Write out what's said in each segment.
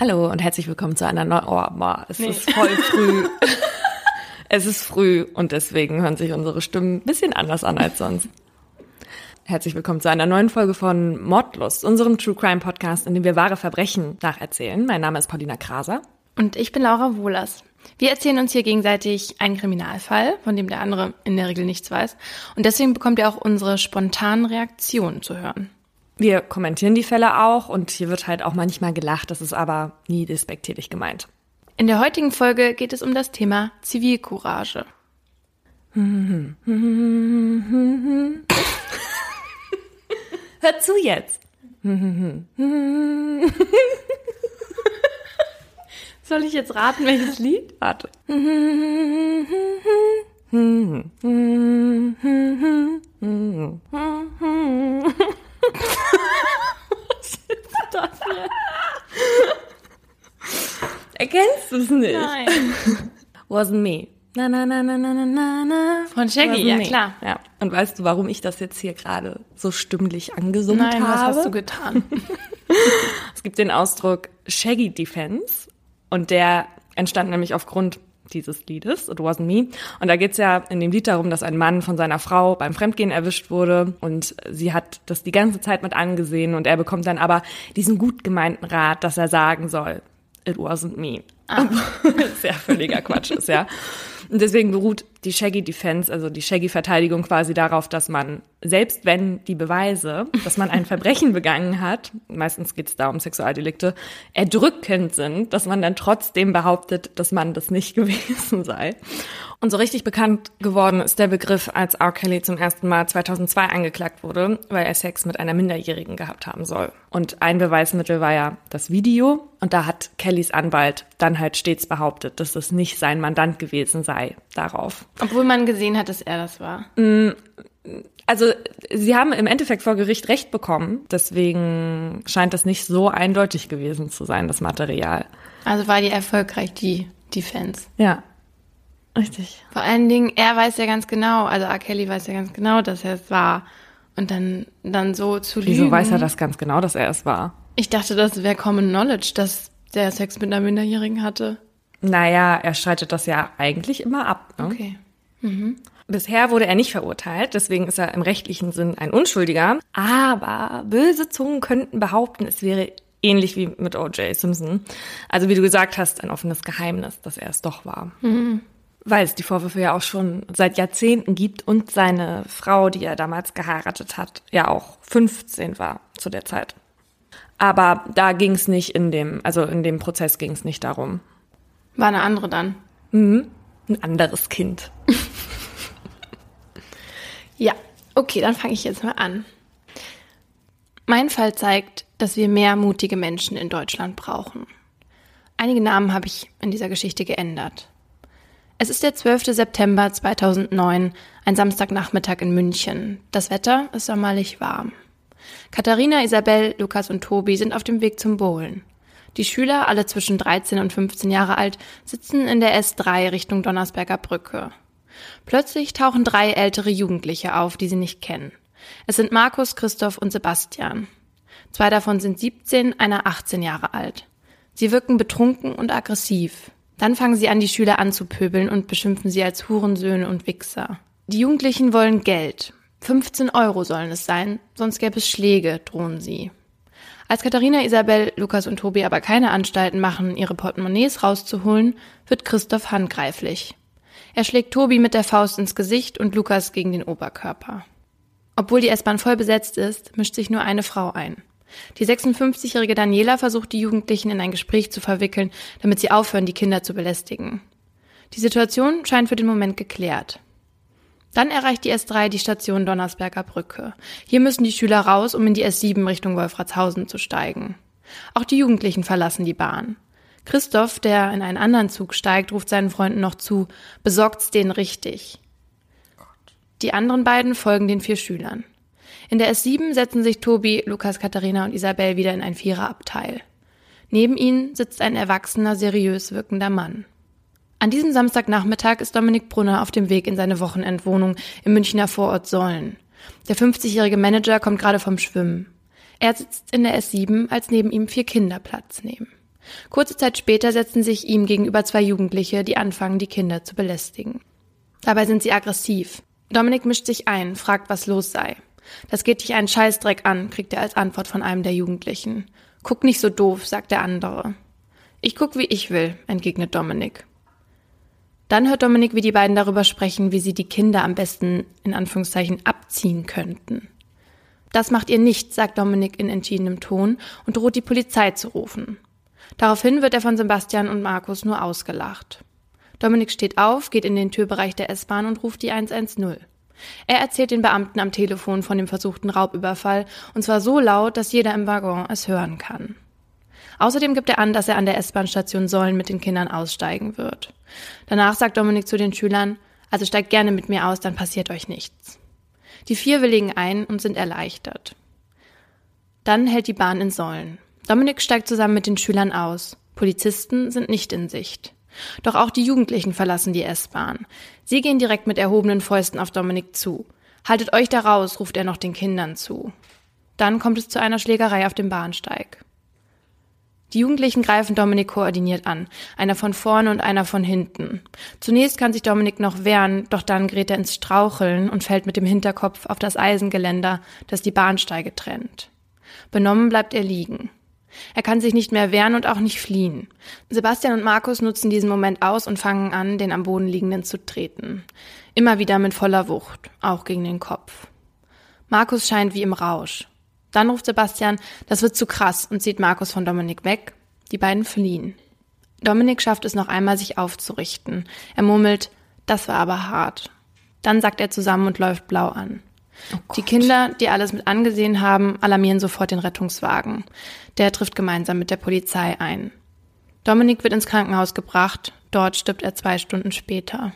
Hallo und herzlich willkommen zu einer neuen. Oh, boah, es nee. ist voll früh. es ist früh und deswegen hören sich unsere Stimmen ein bisschen anders an als sonst. Herzlich willkommen zu einer neuen Folge von Mordlust, unserem True Crime Podcast, in dem wir wahre Verbrechen nacherzählen. Mein Name ist Paulina Kraser. Und ich bin Laura Wohlers. Wir erzählen uns hier gegenseitig einen Kriminalfall, von dem der andere in der Regel nichts weiß. Und deswegen bekommt ihr auch unsere spontanen Reaktionen zu hören. Wir kommentieren die Fälle auch und hier wird halt auch manchmal gelacht, das ist aber nie despektierlich gemeint. In der heutigen Folge geht es um das Thema Zivilcourage. Hör zu jetzt. Soll ich jetzt raten, welches Lied? Warte. Was ist das jetzt? Erkennst du es nicht? Nein. Wasn't me. Na, na, na, na, na, na, na. Von Shaggy, ja me. klar. Ja. Und weißt du, warum ich das jetzt hier gerade so stimmlich angesummt Nein, habe? was hast du getan? es gibt den Ausdruck Shaggy Defense und der entstand nämlich aufgrund dieses Liedes, It Wasn't Me. Und da geht's ja in dem Lied darum, dass ein Mann von seiner Frau beim Fremdgehen erwischt wurde und sie hat das die ganze Zeit mit angesehen und er bekommt dann aber diesen gut gemeinten Rat, dass er sagen soll, It wasn't me. Ah. Sehr völliger Quatsch ist, ja. Und deswegen beruht die Shaggy Defense, also die Shaggy Verteidigung quasi darauf, dass man, selbst wenn die Beweise, dass man ein Verbrechen begangen hat, meistens geht es da um Sexualdelikte, erdrückend sind, dass man dann trotzdem behauptet, dass man das nicht gewesen sei. Und so richtig bekannt geworden ist der Begriff, als R. Kelly zum ersten Mal 2002 angeklagt wurde, weil er Sex mit einer Minderjährigen gehabt haben soll. Und ein Beweismittel war ja das Video. Und da hat Kellys Anwalt dann halt stets behauptet, dass es nicht sein Mandant gewesen sei darauf. Obwohl man gesehen hat, dass er das war. Also sie haben im Endeffekt vor Gericht Recht bekommen. Deswegen scheint das nicht so eindeutig gewesen zu sein, das Material. Also war die erfolgreich, die Defense. Ja. Richtig. Vor allen Dingen, er weiß ja ganz genau, also R. Kelly weiß ja ganz genau, dass er es war. Und dann, dann so zu Wieso lügen. weiß er das ganz genau, dass er es war? Ich dachte, das wäre Common Knowledge, dass der Sex mit einer Minderjährigen hatte. Naja, er streitet das ja eigentlich immer ab. Ne? Okay. Mhm. Bisher wurde er nicht verurteilt, deswegen ist er im rechtlichen Sinn ein Unschuldiger. Aber böse Zungen könnten behaupten, es wäre ähnlich wie mit O.J. Simpson. Also wie du gesagt hast, ein offenes Geheimnis, dass er es doch war. Mhm weil es die Vorwürfe ja auch schon seit Jahrzehnten gibt und seine Frau, die er damals geheiratet hat, ja auch 15 war zu der Zeit. Aber da ging es nicht in dem, also in dem Prozess ging es nicht darum. War eine andere dann? Mhm. Ein anderes Kind. ja, okay, dann fange ich jetzt mal an. Mein Fall zeigt, dass wir mehr mutige Menschen in Deutschland brauchen. Einige Namen habe ich in dieser Geschichte geändert. Es ist der 12. September 2009, ein Samstagnachmittag in München. Das Wetter ist sommerlich warm. Katharina, Isabel, Lukas und Tobi sind auf dem Weg zum Bowlen. Die Schüler, alle zwischen 13 und 15 Jahre alt, sitzen in der S3 Richtung Donnersberger Brücke. Plötzlich tauchen drei ältere Jugendliche auf, die sie nicht kennen. Es sind Markus, Christoph und Sebastian. Zwei davon sind 17, einer 18 Jahre alt. Sie wirken betrunken und aggressiv. Dann fangen sie an, die Schüler anzupöbeln und beschimpfen sie als Hurensöhne und Wichser. Die Jugendlichen wollen Geld. 15 Euro sollen es sein, sonst gäbe es Schläge, drohen sie. Als Katharina, Isabel, Lukas und Tobi aber keine Anstalten machen, ihre Portemonnaies rauszuholen, wird Christoph handgreiflich. Er schlägt Tobi mit der Faust ins Gesicht und Lukas gegen den Oberkörper. Obwohl die S-Bahn voll besetzt ist, mischt sich nur eine Frau ein. Die 56-jährige Daniela versucht, die Jugendlichen in ein Gespräch zu verwickeln, damit sie aufhören, die Kinder zu belästigen. Die Situation scheint für den Moment geklärt. Dann erreicht die S3 die Station Donnersberger Brücke. Hier müssen die Schüler raus, um in die S7 Richtung Wolfratshausen zu steigen. Auch die Jugendlichen verlassen die Bahn. Christoph, der in einen anderen Zug steigt, ruft seinen Freunden noch zu, besorgt's denen richtig. Die anderen beiden folgen den vier Schülern. In der S7 setzen sich Tobi, Lukas, Katharina und Isabel wieder in ein Viererabteil. Neben ihnen sitzt ein erwachsener, seriös wirkender Mann. An diesem Samstagnachmittag ist Dominik Brunner auf dem Weg in seine Wochenendwohnung im Münchner Vorort Sollen. Der 50-jährige Manager kommt gerade vom Schwimmen. Er sitzt in der S7, als neben ihm vier Kinder Platz nehmen. Kurze Zeit später setzen sich ihm gegenüber zwei Jugendliche, die anfangen, die Kinder zu belästigen. Dabei sind sie aggressiv. Dominik mischt sich ein, fragt, was los sei. Das geht dich einen Scheißdreck an, kriegt er als Antwort von einem der Jugendlichen. Guck nicht so doof, sagt der andere. Ich guck, wie ich will, entgegnet Dominik. Dann hört Dominik, wie die beiden darüber sprechen, wie sie die Kinder am besten in Anführungszeichen abziehen könnten. Das macht ihr nicht, sagt Dominik in entschiedenem Ton und droht die Polizei zu rufen. Daraufhin wird er von Sebastian und Markus nur ausgelacht. Dominik steht auf, geht in den Türbereich der S-Bahn und ruft die 110. Er erzählt den Beamten am Telefon von dem versuchten Raubüberfall, und zwar so laut, dass jeder im Waggon es hören kann. Außerdem gibt er an, dass er an der S-Bahn-Station Sollen mit den Kindern aussteigen wird. Danach sagt Dominik zu den Schülern, also steigt gerne mit mir aus, dann passiert euch nichts. Die vier willigen ein und sind erleichtert. Dann hält die Bahn in Sollen. Dominik steigt zusammen mit den Schülern aus. Polizisten sind nicht in Sicht. Doch auch die Jugendlichen verlassen die S-Bahn. Sie gehen direkt mit erhobenen Fäusten auf Dominik zu. Haltet euch da raus, ruft er noch den Kindern zu. Dann kommt es zu einer Schlägerei auf dem Bahnsteig. Die Jugendlichen greifen Dominik koordiniert an, einer von vorne und einer von hinten. Zunächst kann sich Dominik noch wehren, doch dann gerät er ins Straucheln und fällt mit dem Hinterkopf auf das Eisengeländer, das die Bahnsteige trennt. Benommen bleibt er liegen. Er kann sich nicht mehr wehren und auch nicht fliehen. Sebastian und Markus nutzen diesen Moment aus und fangen an, den am Boden liegenden zu treten. Immer wieder mit voller Wucht, auch gegen den Kopf. Markus scheint wie im Rausch. Dann ruft Sebastian, das wird zu krass und zieht Markus von Dominik weg. Die beiden fliehen. Dominik schafft es noch einmal, sich aufzurichten. Er murmelt, das war aber hart. Dann sagt er zusammen und läuft blau an. Oh die Kinder, die alles mit angesehen haben, alarmieren sofort den Rettungswagen. Der trifft gemeinsam mit der Polizei ein. Dominik wird ins Krankenhaus gebracht, dort stirbt er zwei Stunden später.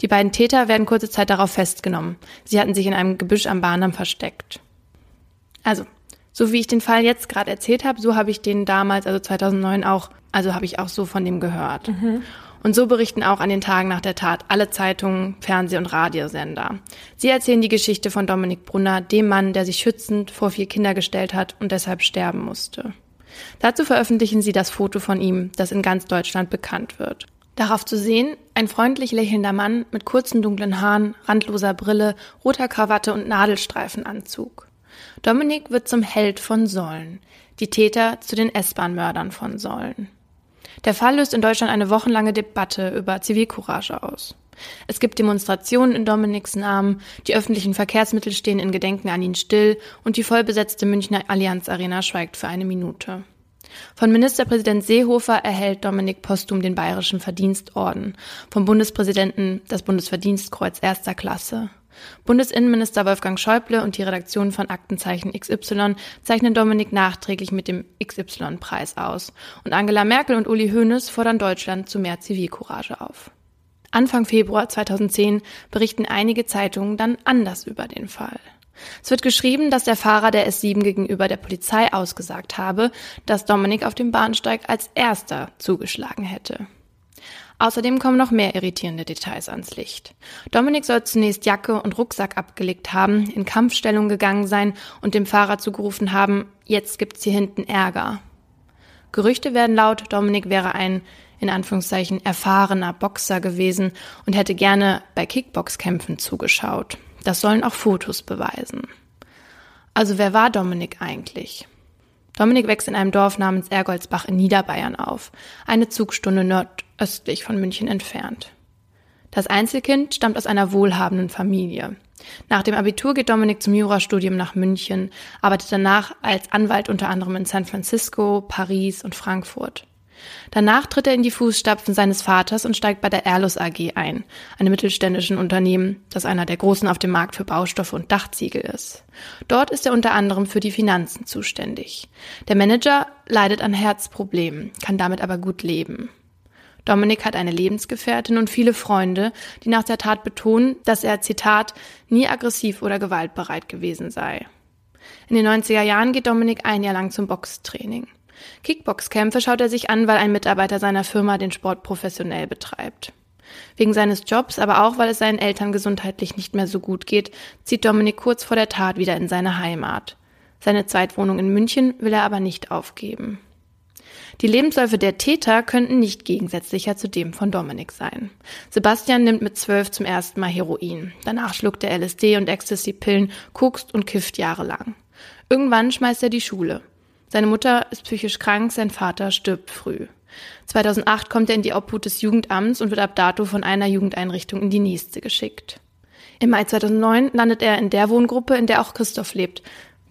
Die beiden Täter werden kurze Zeit darauf festgenommen. Sie hatten sich in einem Gebüsch am Bahndamm versteckt. Also, so wie ich den Fall jetzt gerade erzählt habe, so habe ich den damals, also 2009 auch, also habe ich auch so von dem gehört. Mhm. Und so berichten auch an den Tagen nach der Tat alle Zeitungen, Fernseh- und Radiosender. Sie erzählen die Geschichte von Dominik Brunner, dem Mann, der sich schützend vor vier Kinder gestellt hat und deshalb sterben musste. Dazu veröffentlichen sie das Foto von ihm, das in ganz Deutschland bekannt wird. Darauf zu sehen, ein freundlich lächelnder Mann mit kurzen dunklen Haaren, randloser Brille, roter Krawatte und Nadelstreifenanzug. Dominik wird zum Held von Sollen, die Täter zu den S-Bahn-Mördern von Sollen. Der Fall löst in Deutschland eine wochenlange Debatte über Zivilcourage aus. Es gibt Demonstrationen in Dominiks Namen, die öffentlichen Verkehrsmittel stehen in Gedenken an ihn still und die vollbesetzte Münchner Allianz Arena schweigt für eine Minute. Von Ministerpräsident Seehofer erhält Dominik postum den Bayerischen Verdienstorden, vom Bundespräsidenten das Bundesverdienstkreuz erster Klasse. Bundesinnenminister Wolfgang Schäuble und die Redaktion von Aktenzeichen XY zeichnen Dominik nachträglich mit dem XY-Preis aus. Und Angela Merkel und Uli Hoeneß fordern Deutschland zu mehr Zivilcourage auf. Anfang Februar 2010 berichten einige Zeitungen dann anders über den Fall. Es wird geschrieben, dass der Fahrer der S7 gegenüber der Polizei ausgesagt habe, dass Dominik auf dem Bahnsteig als erster zugeschlagen hätte. Außerdem kommen noch mehr irritierende Details ans Licht. Dominik soll zunächst Jacke und Rucksack abgelegt haben, in Kampfstellung gegangen sein und dem Fahrer zugerufen haben, jetzt gibt's hier hinten Ärger. Gerüchte werden laut, Dominik wäre ein in Anführungszeichen erfahrener Boxer gewesen und hätte gerne bei Kickboxkämpfen zugeschaut. Das sollen auch Fotos beweisen. Also wer war Dominik eigentlich? Dominik wächst in einem Dorf namens Ergoldsbach in Niederbayern auf, eine Zugstunde nordöstlich von München entfernt. Das Einzelkind stammt aus einer wohlhabenden Familie. Nach dem Abitur geht Dominik zum Jurastudium nach München, arbeitet danach als Anwalt unter anderem in San Francisco, Paris und Frankfurt. Danach tritt er in die Fußstapfen seines Vaters und steigt bei der Erlus AG ein, einem mittelständischen Unternehmen, das einer der großen auf dem Markt für Baustoffe und Dachziegel ist. Dort ist er unter anderem für die Finanzen zuständig. Der Manager leidet an Herzproblemen, kann damit aber gut leben. Dominik hat eine Lebensgefährtin und viele Freunde, die nach der Tat betonen, dass er, Zitat, nie aggressiv oder gewaltbereit gewesen sei. In den 90er Jahren geht Dominik ein Jahr lang zum Boxtraining. Kickboxkämpfe schaut er sich an, weil ein Mitarbeiter seiner Firma den Sport professionell betreibt. Wegen seines Jobs, aber auch weil es seinen Eltern gesundheitlich nicht mehr so gut geht, zieht Dominik kurz vor der Tat wieder in seine Heimat. Seine Zweitwohnung in München will er aber nicht aufgeben. Die Lebensläufe der Täter könnten nicht gegensätzlicher zu dem von Dominik sein. Sebastian nimmt mit zwölf zum ersten Mal Heroin. Danach schluckt er LSD und Ecstasy-Pillen, kokst und kifft jahrelang. Irgendwann schmeißt er die Schule. Seine Mutter ist psychisch krank, sein Vater stirbt früh. 2008 kommt er in die Obhut des Jugendamts und wird ab dato von einer Jugendeinrichtung in die nächste geschickt. Im Mai 2009 landet er in der Wohngruppe, in der auch Christoph lebt,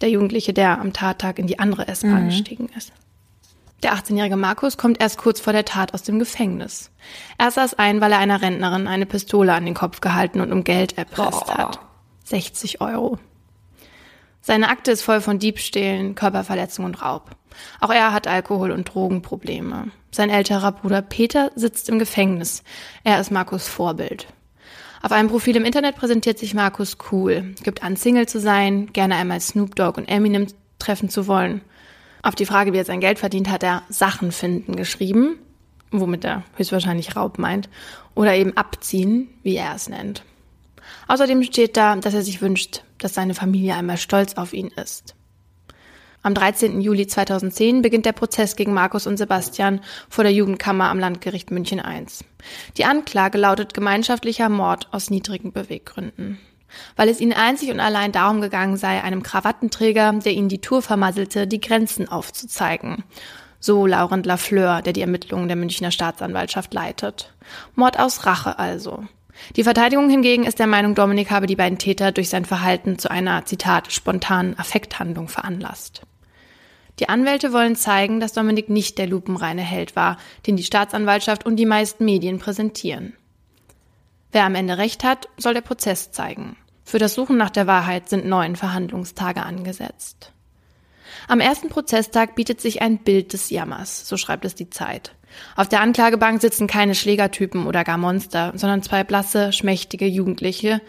der Jugendliche, der am Tattag in die andere S-Bahn mhm. gestiegen ist. Der 18-jährige Markus kommt erst kurz vor der Tat aus dem Gefängnis. Er saß ein, weil er einer Rentnerin eine Pistole an den Kopf gehalten und um Geld erpresst oh. hat. 60 Euro. Seine Akte ist voll von Diebstählen, Körperverletzung und Raub. Auch er hat Alkohol- und Drogenprobleme. Sein älterer Bruder Peter sitzt im Gefängnis. Er ist Markus Vorbild. Auf einem Profil im Internet präsentiert sich Markus cool, gibt an, Single zu sein, gerne einmal Snoop Dogg und Eminem treffen zu wollen. Auf die Frage, wie er sein Geld verdient, hat er Sachen finden geschrieben, womit er höchstwahrscheinlich Raub meint, oder eben abziehen, wie er es nennt. Außerdem steht da, dass er sich wünscht, dass seine Familie einmal stolz auf ihn ist. Am 13. Juli 2010 beginnt der Prozess gegen Markus und Sebastian vor der Jugendkammer am Landgericht München I. Die Anklage lautet gemeinschaftlicher Mord aus niedrigen Beweggründen. Weil es ihnen einzig und allein darum gegangen sei, einem Krawattenträger, der ihnen die Tour vermasselte, die Grenzen aufzuzeigen. So Laurent Lafleur, der die Ermittlungen der Münchner Staatsanwaltschaft leitet. Mord aus Rache also. Die Verteidigung hingegen ist der Meinung, Dominik habe die beiden Täter durch sein Verhalten zu einer, Zitat, spontanen Affekthandlung veranlasst. Die Anwälte wollen zeigen, dass Dominik nicht der lupenreine Held war, den die Staatsanwaltschaft und die meisten Medien präsentieren. Wer am Ende recht hat, soll der Prozess zeigen. Für das Suchen nach der Wahrheit sind neun Verhandlungstage angesetzt. Am ersten Prozesstag bietet sich ein Bild des Jammers, so schreibt es die Zeit. Auf der Anklagebank sitzen keine Schlägertypen oder gar Monster, sondern zwei blasse, schmächtige Jugendliche,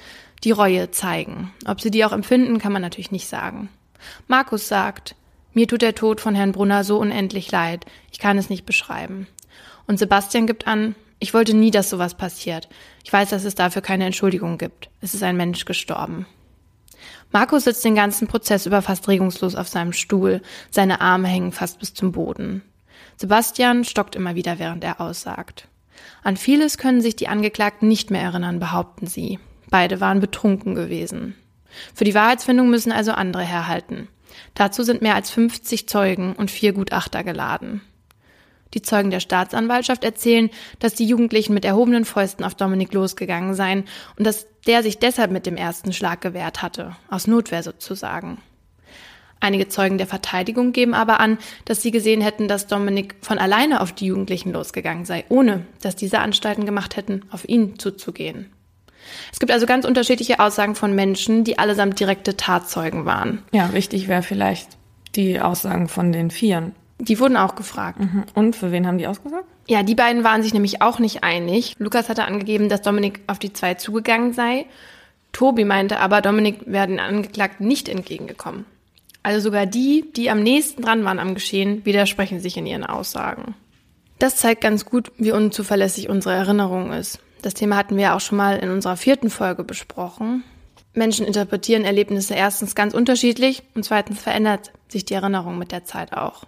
die Reue zeigen. Ob sie die auch empfinden, kann man natürlich nicht sagen. Markus sagt, mir tut der Tod von Herrn Brunner so unendlich leid, ich kann es nicht beschreiben. Und Sebastian gibt an, ich wollte nie, dass sowas passiert. Ich weiß, dass es dafür keine Entschuldigung gibt. Es ist ein Mensch gestorben. Markus sitzt den ganzen Prozess über fast regungslos auf seinem Stuhl, seine Arme hängen fast bis zum Boden. Sebastian stockt immer wieder, während er aussagt. An vieles können sich die Angeklagten nicht mehr erinnern, behaupten sie. Beide waren betrunken gewesen. Für die Wahrheitsfindung müssen also andere herhalten. Dazu sind mehr als 50 Zeugen und vier Gutachter geladen. Die Zeugen der Staatsanwaltschaft erzählen, dass die Jugendlichen mit erhobenen Fäusten auf Dominik losgegangen seien und dass der sich deshalb mit dem ersten Schlag gewehrt hatte, aus Notwehr sozusagen. Einige Zeugen der Verteidigung geben aber an, dass sie gesehen hätten, dass Dominik von alleine auf die Jugendlichen losgegangen sei, ohne dass diese Anstalten gemacht hätten, auf ihn zuzugehen. Es gibt also ganz unterschiedliche Aussagen von Menschen, die allesamt direkte Tatzeugen waren. Ja, wichtig wäre vielleicht die Aussagen von den Vieren. Die wurden auch gefragt. Mhm. Und für wen haben die ausgesagt? Ja, die beiden waren sich nämlich auch nicht einig. Lukas hatte angegeben, dass Dominik auf die zwei zugegangen sei. Tobi meinte aber, Dominik wäre den Angeklagten nicht entgegengekommen. Also sogar die, die am nächsten dran waren am Geschehen, widersprechen sich in ihren Aussagen. Das zeigt ganz gut, wie unzuverlässig unsere Erinnerung ist. Das Thema hatten wir auch schon mal in unserer vierten Folge besprochen. Menschen interpretieren Erlebnisse erstens ganz unterschiedlich und zweitens verändert sich die Erinnerung mit der Zeit auch.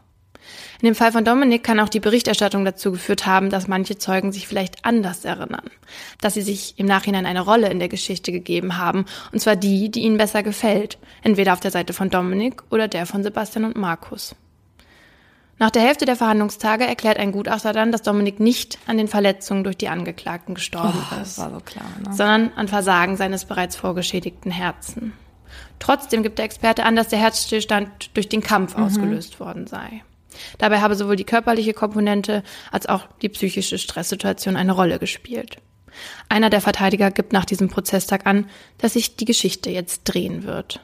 In dem Fall von Dominik kann auch die Berichterstattung dazu geführt haben, dass manche Zeugen sich vielleicht anders erinnern, dass sie sich im Nachhinein eine Rolle in der Geschichte gegeben haben, und zwar die, die ihnen besser gefällt, entweder auf der Seite von Dominik oder der von Sebastian und Markus. Nach der Hälfte der Verhandlungstage erklärt ein Gutachter dann, dass Dominik nicht an den Verletzungen durch die Angeklagten gestorben oh, ist, so klar, ne? sondern an Versagen seines bereits vorgeschädigten Herzen. Trotzdem gibt der Experte an, dass der Herzstillstand durch den Kampf mhm. ausgelöst worden sei. Dabei habe sowohl die körperliche Komponente als auch die psychische Stresssituation eine Rolle gespielt. Einer der Verteidiger gibt nach diesem Prozesstag an, dass sich die Geschichte jetzt drehen wird.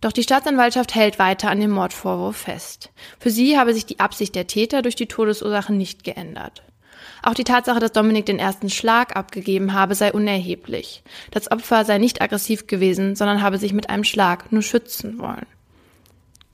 Doch die Staatsanwaltschaft hält weiter an dem Mordvorwurf fest. Für sie habe sich die Absicht der Täter durch die Todesursache nicht geändert. Auch die Tatsache, dass Dominik den ersten Schlag abgegeben habe, sei unerheblich. Das Opfer sei nicht aggressiv gewesen, sondern habe sich mit einem Schlag nur schützen wollen.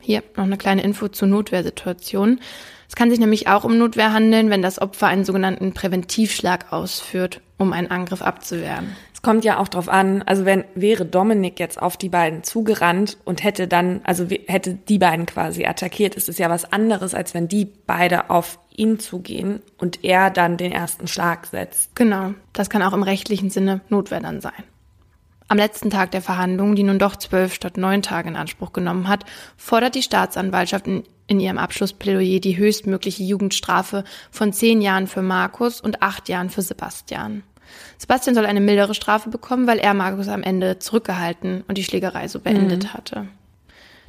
Hier noch eine kleine Info zur Notwehrsituation. Es kann sich nämlich auch um Notwehr handeln, wenn das Opfer einen sogenannten Präventivschlag ausführt, um einen Angriff abzuwehren. Es kommt ja auch drauf an, also wenn wäre Dominik jetzt auf die beiden zugerannt und hätte dann, also hätte die beiden quasi attackiert, ist es ja was anderes, als wenn die beide auf ihn zugehen und er dann den ersten Schlag setzt. Genau, das kann auch im rechtlichen Sinne Notwehr dann sein. Am letzten Tag der Verhandlungen, die nun doch zwölf statt neun Tage in Anspruch genommen hat, fordert die Staatsanwaltschaft in, in ihrem Abschlussplädoyer die höchstmögliche Jugendstrafe von zehn Jahren für Markus und acht Jahren für Sebastian. Sebastian soll eine mildere Strafe bekommen, weil er Markus am Ende zurückgehalten und die Schlägerei so beendet mhm. hatte.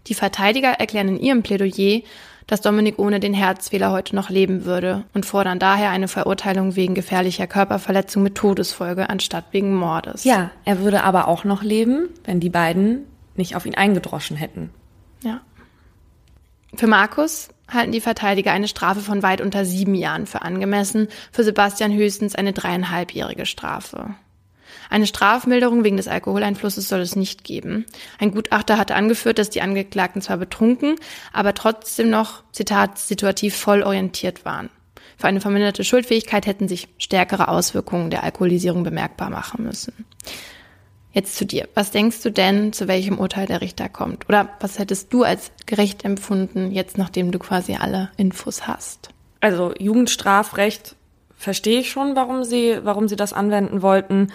Die Verteidiger erklären in ihrem Plädoyer, dass Dominik ohne den Herzfehler heute noch leben würde und fordern daher eine Verurteilung wegen gefährlicher Körperverletzung mit Todesfolge anstatt wegen Mordes. Ja, er würde aber auch noch leben, wenn die beiden nicht auf ihn eingedroschen hätten. Ja. Für Markus halten die Verteidiger eine Strafe von weit unter sieben Jahren für angemessen, für Sebastian höchstens eine dreieinhalbjährige Strafe. Eine Strafmilderung wegen des Alkoholeinflusses soll es nicht geben. Ein Gutachter hatte angeführt, dass die Angeklagten zwar betrunken, aber trotzdem noch, Zitat, situativ voll orientiert waren. Für eine verminderte Schuldfähigkeit hätten sich stärkere Auswirkungen der Alkoholisierung bemerkbar machen müssen. Jetzt zu dir. Was denkst du denn, zu welchem Urteil der Richter kommt? Oder was hättest du als gerecht empfunden, jetzt nachdem du quasi alle Infos hast? Also Jugendstrafrecht verstehe ich schon, warum sie, warum sie das anwenden wollten.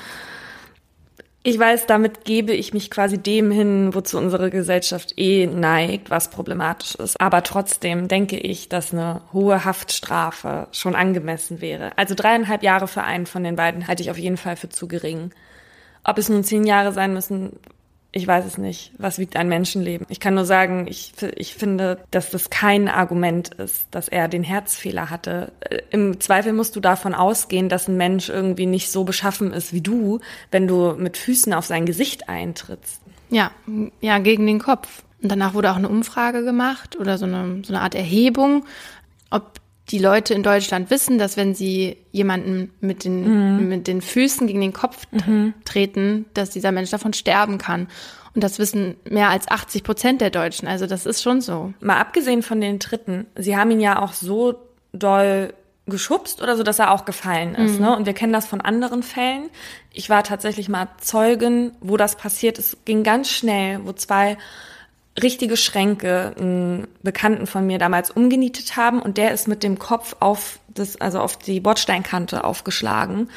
Ich weiß, damit gebe ich mich quasi dem hin, wozu unsere Gesellschaft eh neigt, was problematisch ist. Aber trotzdem denke ich, dass eine hohe Haftstrafe schon angemessen wäre. Also dreieinhalb Jahre für einen von den beiden halte ich auf jeden Fall für zu gering. Ob es nun zehn Jahre sein müssen, ich weiß es nicht. Was wiegt ein Menschenleben? Ich kann nur sagen, ich, ich finde, dass das kein Argument ist, dass er den Herzfehler hatte. Äh, Im Zweifel musst du davon ausgehen, dass ein Mensch irgendwie nicht so beschaffen ist wie du, wenn du mit Füßen auf sein Gesicht eintrittst. Ja, ja, gegen den Kopf. Und danach wurde auch eine Umfrage gemacht oder so eine, so eine Art Erhebung, ob die Leute in Deutschland wissen, dass wenn sie jemanden mit den, mhm. mit den Füßen gegen den Kopf mhm. treten, dass dieser Mensch davon sterben kann. Und das wissen mehr als 80 Prozent der Deutschen. Also das ist schon so. Mal abgesehen von den Tritten, sie haben ihn ja auch so doll geschubst oder so, dass er auch gefallen ist. Mhm. Ne? Und wir kennen das von anderen Fällen. Ich war tatsächlich mal Zeugin, wo das passiert ist. Ging ganz schnell, wo zwei richtige Schränke einen Bekannten von mir damals umgenietet haben und der ist mit dem Kopf auf das, also auf die Bordsteinkante aufgeschlagen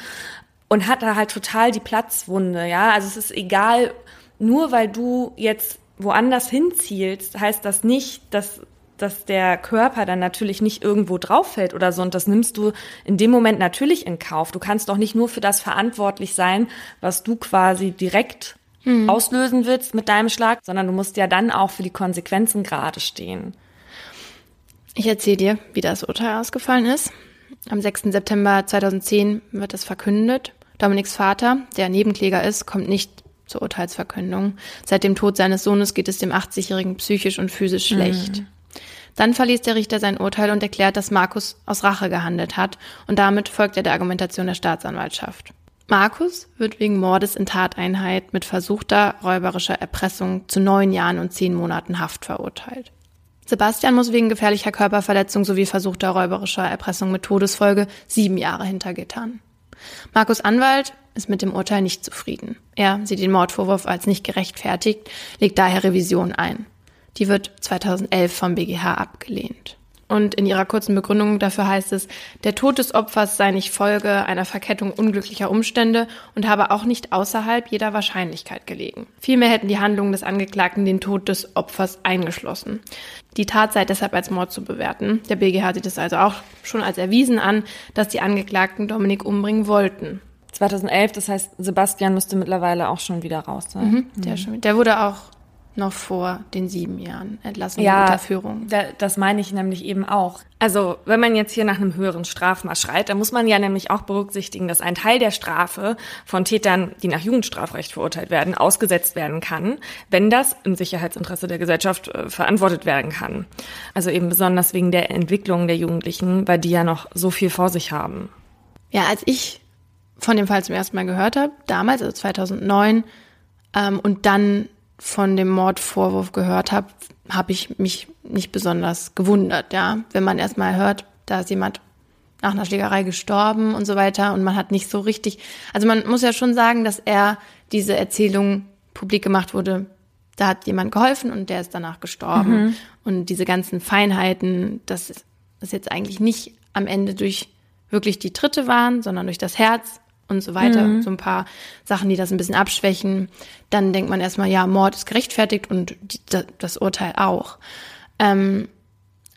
und hat da halt total die Platzwunde, ja. Also es ist egal, nur weil du jetzt woanders hinzielst, heißt das nicht, dass dass der Körper dann natürlich nicht irgendwo drauf fällt oder so. Und das nimmst du in dem Moment natürlich in Kauf. Du kannst doch nicht nur für das verantwortlich sein, was du quasi direkt mhm. auslösen willst mit deinem Schlag, sondern du musst ja dann auch für die Konsequenzen gerade stehen. Ich erzähle dir, wie das Urteil ausgefallen ist. Am 6. September 2010 wird es verkündet. Dominiks Vater, der Nebenkläger ist, kommt nicht zur Urteilsverkündung. Seit dem Tod seines Sohnes geht es dem 80-Jährigen psychisch und physisch schlecht. Mhm. Dann verliest der Richter sein Urteil und erklärt, dass Markus aus Rache gehandelt hat und damit folgt er der Argumentation der Staatsanwaltschaft. Markus wird wegen Mordes in Tateinheit mit versuchter räuberischer Erpressung zu neun Jahren und zehn Monaten Haft verurteilt. Sebastian muss wegen gefährlicher Körperverletzung sowie versuchter räuberischer Erpressung mit Todesfolge sieben Jahre hintergittern. Markus Anwalt ist mit dem Urteil nicht zufrieden. Er sieht den Mordvorwurf als nicht gerechtfertigt, legt daher Revision ein. Die wird 2011 vom BGH abgelehnt. Und in ihrer kurzen Begründung dafür heißt es, der Tod des Opfers sei nicht Folge einer Verkettung unglücklicher Umstände und habe auch nicht außerhalb jeder Wahrscheinlichkeit gelegen. Vielmehr hätten die Handlungen des Angeklagten den Tod des Opfers eingeschlossen. Die Tat sei deshalb als Mord zu bewerten. Der BGH sieht es also auch schon als erwiesen an, dass die Angeklagten Dominik umbringen wollten. 2011, das heißt, Sebastian müsste mittlerweile auch schon wieder raus sein. Mhm, der, mhm. schon, der wurde auch noch vor den sieben Jahren entlassen ja, Unterführung. Da, das meine ich nämlich eben auch. Also wenn man jetzt hier nach einem höheren Strafmaß schreit, dann muss man ja nämlich auch berücksichtigen, dass ein Teil der Strafe von Tätern, die nach Jugendstrafrecht verurteilt werden, ausgesetzt werden kann, wenn das im Sicherheitsinteresse der Gesellschaft äh, verantwortet werden kann. Also eben besonders wegen der Entwicklung der Jugendlichen, weil die ja noch so viel vor sich haben. Ja, als ich von dem Fall zum ersten Mal gehört habe, damals, also 2009, ähm, und dann von dem Mordvorwurf gehört habe, habe ich mich nicht besonders gewundert, ja. Wenn man erstmal hört, da ist jemand nach einer Schlägerei gestorben und so weiter. Und man hat nicht so richtig, also man muss ja schon sagen, dass er diese Erzählung publik gemacht wurde. Da hat jemand geholfen und der ist danach gestorben. Mhm. Und diese ganzen Feinheiten, das ist jetzt eigentlich nicht am Ende durch wirklich die Tritte waren, sondern durch das Herz und so weiter. Mhm. So ein paar Sachen, die das ein bisschen abschwächen. Dann denkt man erstmal, ja, Mord ist gerechtfertigt und die, das Urteil auch. Ähm,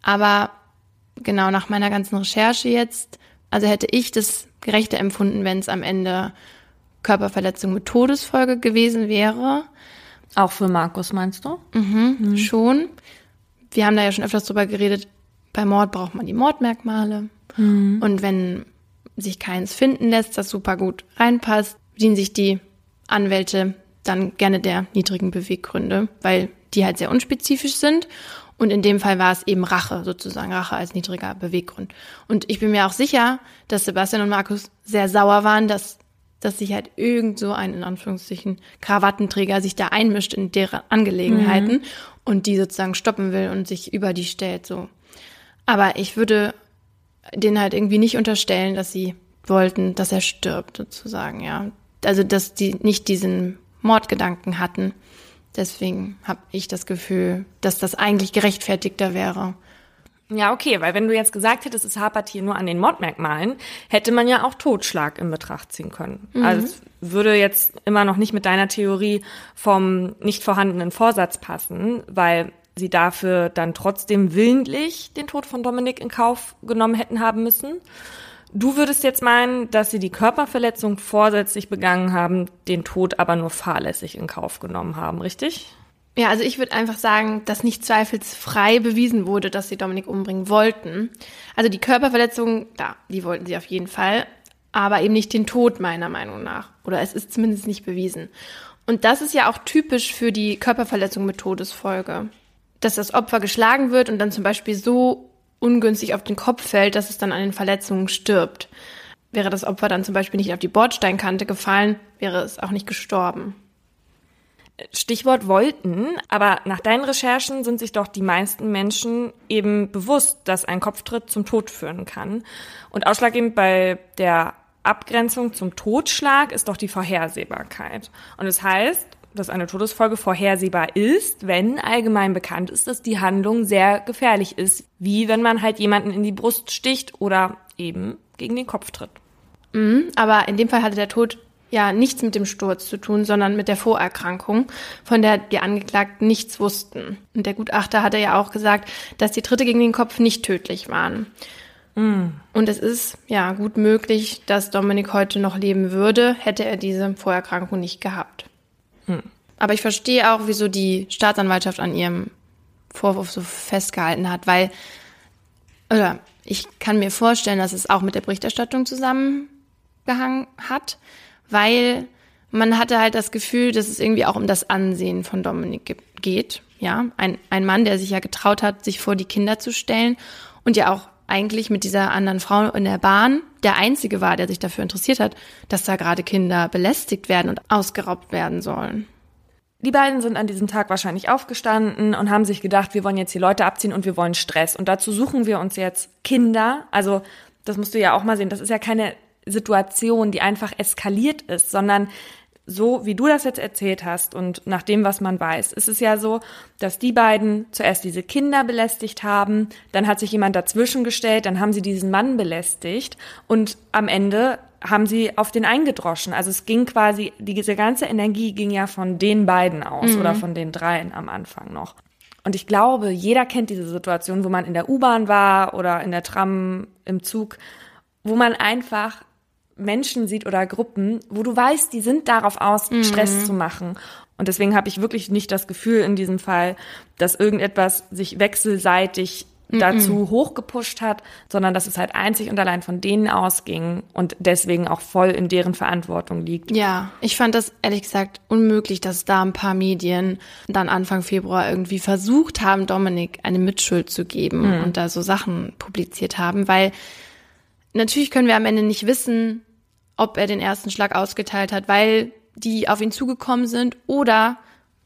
aber genau nach meiner ganzen Recherche jetzt, also hätte ich das gerechter empfunden, wenn es am Ende Körperverletzung mit Todesfolge gewesen wäre. Auch für Markus, meinst du? Mhm, mhm. Schon. Wir haben da ja schon öfters drüber geredet. Bei Mord braucht man die Mordmerkmale. Mhm. Und wenn sich keins finden lässt, das super gut reinpasst, bedienen sich die Anwälte dann gerne der niedrigen Beweggründe, weil die halt sehr unspezifisch sind. Und in dem Fall war es eben Rache, sozusagen Rache als niedriger Beweggrund. Und ich bin mir auch sicher, dass Sebastian und Markus sehr sauer waren, dass, dass sich halt irgend so ein, in Anführungszeichen, Krawattenträger sich da einmischt in deren Angelegenheiten mhm. und die sozusagen stoppen will und sich über die stellt, so. Aber ich würde denen halt irgendwie nicht unterstellen, dass sie wollten, dass er stirbt, sozusagen, ja. Also, dass die nicht diesen Mordgedanken hatten. Deswegen habe ich das Gefühl, dass das eigentlich gerechtfertigter wäre. Ja, okay, weil wenn du jetzt gesagt hättest, es hapert hier nur an den Mordmerkmalen, hätte man ja auch Totschlag in Betracht ziehen können. Mhm. Also es würde jetzt immer noch nicht mit deiner Theorie vom nicht vorhandenen Vorsatz passen, weil sie dafür dann trotzdem willentlich den Tod von Dominik in Kauf genommen hätten haben müssen. Du würdest jetzt meinen, dass sie die Körperverletzung vorsätzlich begangen haben, den Tod aber nur fahrlässig in Kauf genommen haben, richtig? Ja, also ich würde einfach sagen, dass nicht zweifelsfrei bewiesen wurde, dass sie Dominik umbringen wollten. Also die Körperverletzung, da, die wollten sie auf jeden Fall, aber eben nicht den Tod meiner Meinung nach. Oder es ist zumindest nicht bewiesen. Und das ist ja auch typisch für die Körperverletzung mit Todesfolge. Dass das Opfer geschlagen wird und dann zum Beispiel so ungünstig auf den Kopf fällt, dass es dann an den Verletzungen stirbt. Wäre das Opfer dann zum Beispiel nicht auf die Bordsteinkante gefallen, wäre es auch nicht gestorben. Stichwort wollten, aber nach deinen Recherchen sind sich doch die meisten Menschen eben bewusst, dass ein Kopftritt zum Tod führen kann. Und ausschlaggebend bei der Abgrenzung zum Totschlag ist doch die Vorhersehbarkeit. Und es das heißt, dass eine Todesfolge vorhersehbar ist, wenn allgemein bekannt ist, dass die Handlung sehr gefährlich ist, wie wenn man halt jemanden in die Brust sticht oder eben gegen den Kopf tritt. Mhm, aber in dem Fall hatte der Tod ja nichts mit dem Sturz zu tun, sondern mit der Vorerkrankung, von der die Angeklagten nichts wussten. Und der Gutachter hatte ja auch gesagt, dass die Tritte gegen den Kopf nicht tödlich waren. Mm. Und es ist ja gut möglich, dass Dominik heute noch leben würde, hätte er diese Vorerkrankung nicht gehabt. Hm. Aber ich verstehe auch, wieso die Staatsanwaltschaft an ihrem Vorwurf so festgehalten hat, weil, oder ich kann mir vorstellen, dass es auch mit der Berichterstattung zusammengehangen hat, weil man hatte halt das Gefühl, dass es irgendwie auch um das Ansehen von Dominik geht. Ja, ein, ein Mann, der sich ja getraut hat, sich vor die Kinder zu stellen und ja auch eigentlich mit dieser anderen Frau in der Bahn der einzige war, der sich dafür interessiert hat, dass da gerade Kinder belästigt werden und ausgeraubt werden sollen. Die beiden sind an diesem Tag wahrscheinlich aufgestanden und haben sich gedacht, wir wollen jetzt die Leute abziehen und wir wollen Stress. Und dazu suchen wir uns jetzt Kinder. Also, das musst du ja auch mal sehen. Das ist ja keine Situation, die einfach eskaliert ist, sondern so wie du das jetzt erzählt hast und nach dem, was man weiß, ist es ja so, dass die beiden zuerst diese Kinder belästigt haben, dann hat sich jemand dazwischen gestellt, dann haben sie diesen Mann belästigt und am Ende haben sie auf den eingedroschen. Also es ging quasi, diese ganze Energie ging ja von den beiden aus mhm. oder von den dreien am Anfang noch. Und ich glaube, jeder kennt diese Situation, wo man in der U-Bahn war oder in der Tram, im Zug, wo man einfach Menschen sieht oder Gruppen, wo du weißt, die sind darauf aus, mhm. Stress zu machen. Und deswegen habe ich wirklich nicht das Gefühl in diesem Fall, dass irgendetwas sich wechselseitig mhm. dazu hochgepusht hat, sondern dass es halt einzig und allein von denen ausging und deswegen auch voll in deren Verantwortung liegt. Ja, ich fand das ehrlich gesagt unmöglich, dass da ein paar Medien dann Anfang Februar irgendwie versucht haben, Dominik eine Mitschuld zu geben mhm. und da so Sachen publiziert haben, weil natürlich können wir am Ende nicht wissen, ob er den ersten Schlag ausgeteilt hat, weil die auf ihn zugekommen sind oder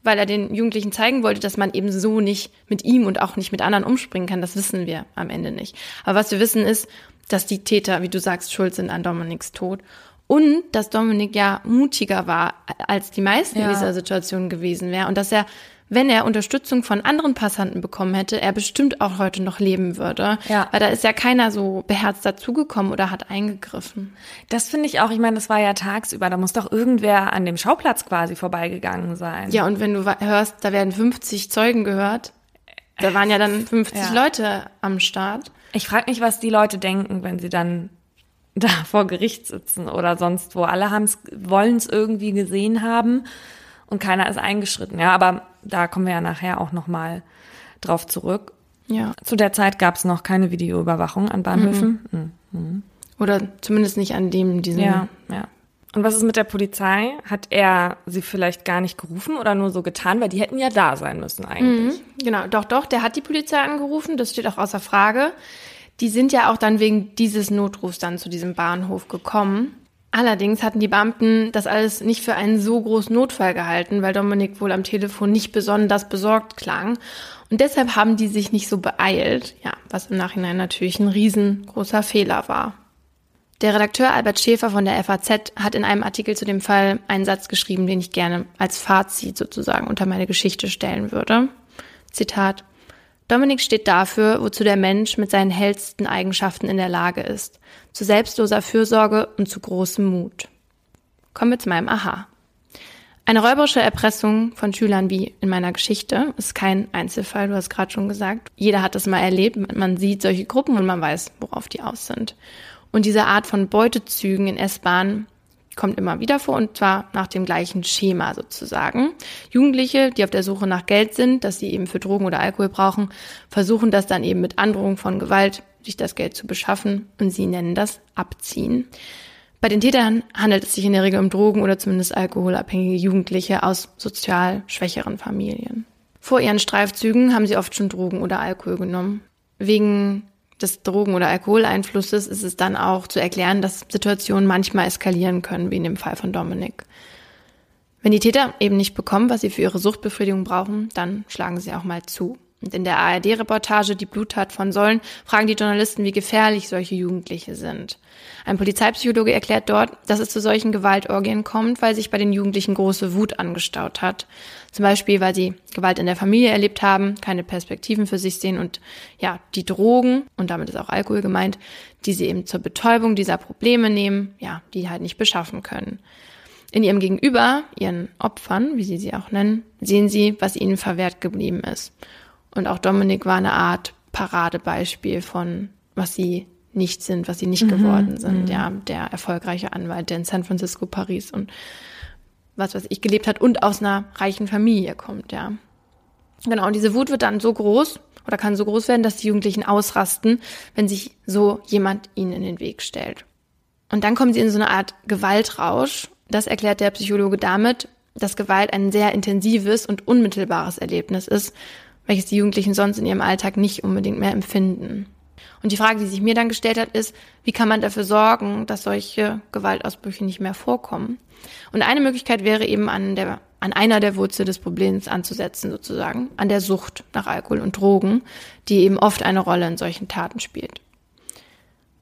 weil er den Jugendlichen zeigen wollte, dass man eben so nicht mit ihm und auch nicht mit anderen umspringen kann. Das wissen wir am Ende nicht. Aber was wir wissen ist, dass die Täter, wie du sagst, schuld sind an Dominiks Tod. Und dass Dominik ja mutiger war, als die meisten Ja. in dieser Situation gewesen wäre. Und dass er, wenn er Unterstützung von anderen Passanten bekommen hätte, er bestimmt auch heute noch leben würde. Ja. Weil da ist ja keiner so beherzt dazugekommen oder hat eingegriffen. Das finde ich auch, ich meine, das war ja tagsüber, da muss doch irgendwer an dem Schauplatz quasi vorbeigegangen sein. Ja, und wenn du hörst, da werden 50 Zeugen gehört, da waren ja dann 50 Ja. Leute am Start. Ich frage mich, was die Leute denken, wenn sie dann da vor Gericht sitzen oder sonst wo. Alle wollen es irgendwie gesehen haben und keiner ist eingeschritten. Ja, aber da kommen wir ja nachher auch noch mal drauf zurück. Ja. Zu der Zeit gab es noch keine Videoüberwachung an Bahnhöfen. Mhm. Oder zumindest nicht an dem, diesen. Ja, ja. Und was ist mit der Polizei? Hat er sie vielleicht gar nicht gerufen oder nur so getan? Weil die hätten ja da sein müssen eigentlich. Genau, doch, doch, der hat die Polizei angerufen, das steht auch außer Frage. Die sind ja auch dann wegen dieses Notrufs dann zu diesem Bahnhof gekommen. Allerdings hatten die Beamten das alles nicht für einen so großen Notfall gehalten, weil Dominik wohl am Telefon nicht besonders besorgt klang. Und deshalb haben die sich nicht so beeilt, ja, was im Nachhinein natürlich ein riesengroßer Fehler war. Der Redakteur Albert Schäfer von der FAZ hat in einem Artikel zu dem Fall einen Satz geschrieben, den ich gerne als Fazit sozusagen unter meine Geschichte stellen würde. Zitat. Dominik steht dafür, wozu der Mensch mit seinen hellsten Eigenschaften in der Lage ist. Zu selbstloser Fürsorge und zu großem Mut. Kommen wir zu meinem Aha. Eine räuberische Erpressung von Schülern wie in meiner Geschichte ist kein Einzelfall, du hast gerade schon gesagt. Jeder hat das mal erlebt. Man sieht solche Gruppen und man weiß, worauf die aus sind. Und diese Art von Beutezügen in S-Bahnen kommt immer wieder vor und zwar nach dem gleichen Schema sozusagen. Jugendliche, die auf der Suche nach Geld sind, das sie eben für Drogen oder Alkohol brauchen, versuchen das dann eben mit Androhung von Gewalt, sich das Geld zu beschaffen und sie nennen das Abziehen. Bei den Tätern handelt es sich in der Regel um Drogen- oder zumindest alkoholabhängige Jugendliche aus sozial schwächeren Familien. Vor ihren Streifzügen haben sie oft schon Drogen oder Alkohol genommen. Wegen des Drogen- oder Alkoholeinflusses ist es dann auch zu erklären, dass Situationen manchmal eskalieren können, wie in dem Fall von Dominik. Wenn die Täter eben nicht bekommen, was sie für ihre Suchtbefriedigung brauchen, dann schlagen sie auch mal zu. Und in der ARD-Reportage Die Bluttat von Sollen fragen die Journalisten, wie gefährlich solche Jugendliche sind. Ein Polizeipsychologe erklärt dort, dass es zu solchen Gewaltorgien kommt, weil sich bei den Jugendlichen große Wut angestaut hat. Zum Beispiel, weil sie Gewalt in der Familie erlebt haben, keine Perspektiven für sich sehen und ja, die Drogen, und damit ist auch Alkohol gemeint, die sie eben zur Betäubung dieser Probleme nehmen, ja, die halt nicht beschaffen können. In ihrem Gegenüber, ihren Opfern, wie sie sie auch nennen, sehen sie, was ihnen verwehrt geblieben ist. Und auch Dominik war eine Art Paradebeispiel von, was sie nicht sind, was sie nicht geworden sind. Ja, der erfolgreiche Anwalt, der in San Francisco, Paris und was weiß ich gelebt hat und aus einer reichen Familie kommt, ja. Genau, und diese Wut wird dann so groß oder kann so groß werden, dass die Jugendlichen ausrasten, wenn sich so jemand ihnen in den Weg stellt. Und dann kommen sie in so eine Art Gewaltrausch. Das erklärt der Psychologe damit, dass Gewalt ein sehr intensives und unmittelbares Erlebnis ist, welches die Jugendlichen sonst in ihrem Alltag nicht unbedingt mehr empfinden. Und die Frage, die sich mir dann gestellt hat, ist, wie kann man dafür sorgen, dass solche Gewaltausbrüche nicht mehr vorkommen? Und eine Möglichkeit wäre eben an der, an einer der Wurzel des Problems anzusetzen, sozusagen, an der Sucht nach Alkohol und Drogen, die eben oft eine Rolle in solchen Taten spielt.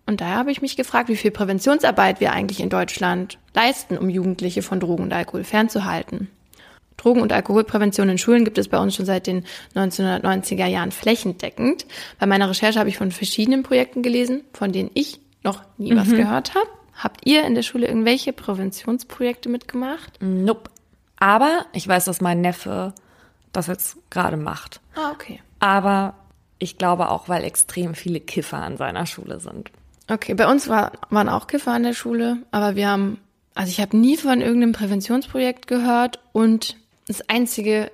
Und daher habe ich mich gefragt, wie viel Präventionsarbeit wir eigentlich in Deutschland leisten, um Jugendliche von Drogen und Alkohol fernzuhalten. Drogen- und Alkoholprävention in Schulen gibt es bei uns schon seit den 1990er Jahren flächendeckend. Bei meiner Recherche habe ich von verschiedenen Projekten gelesen, von denen ich noch nie was gehört habe. Habt ihr in der Schule irgendwelche Präventionsprojekte mitgemacht? Nope. Aber ich weiß, dass mein Neffe das jetzt gerade macht. Ah, okay. Aber ich glaube auch, weil extrem viele Kiffer an seiner Schule sind. Okay, bei uns war, waren auch Kiffer an der Schule, aber wir haben, also ich habe nie von irgendeinem Präventionsprojekt gehört und das Einzige,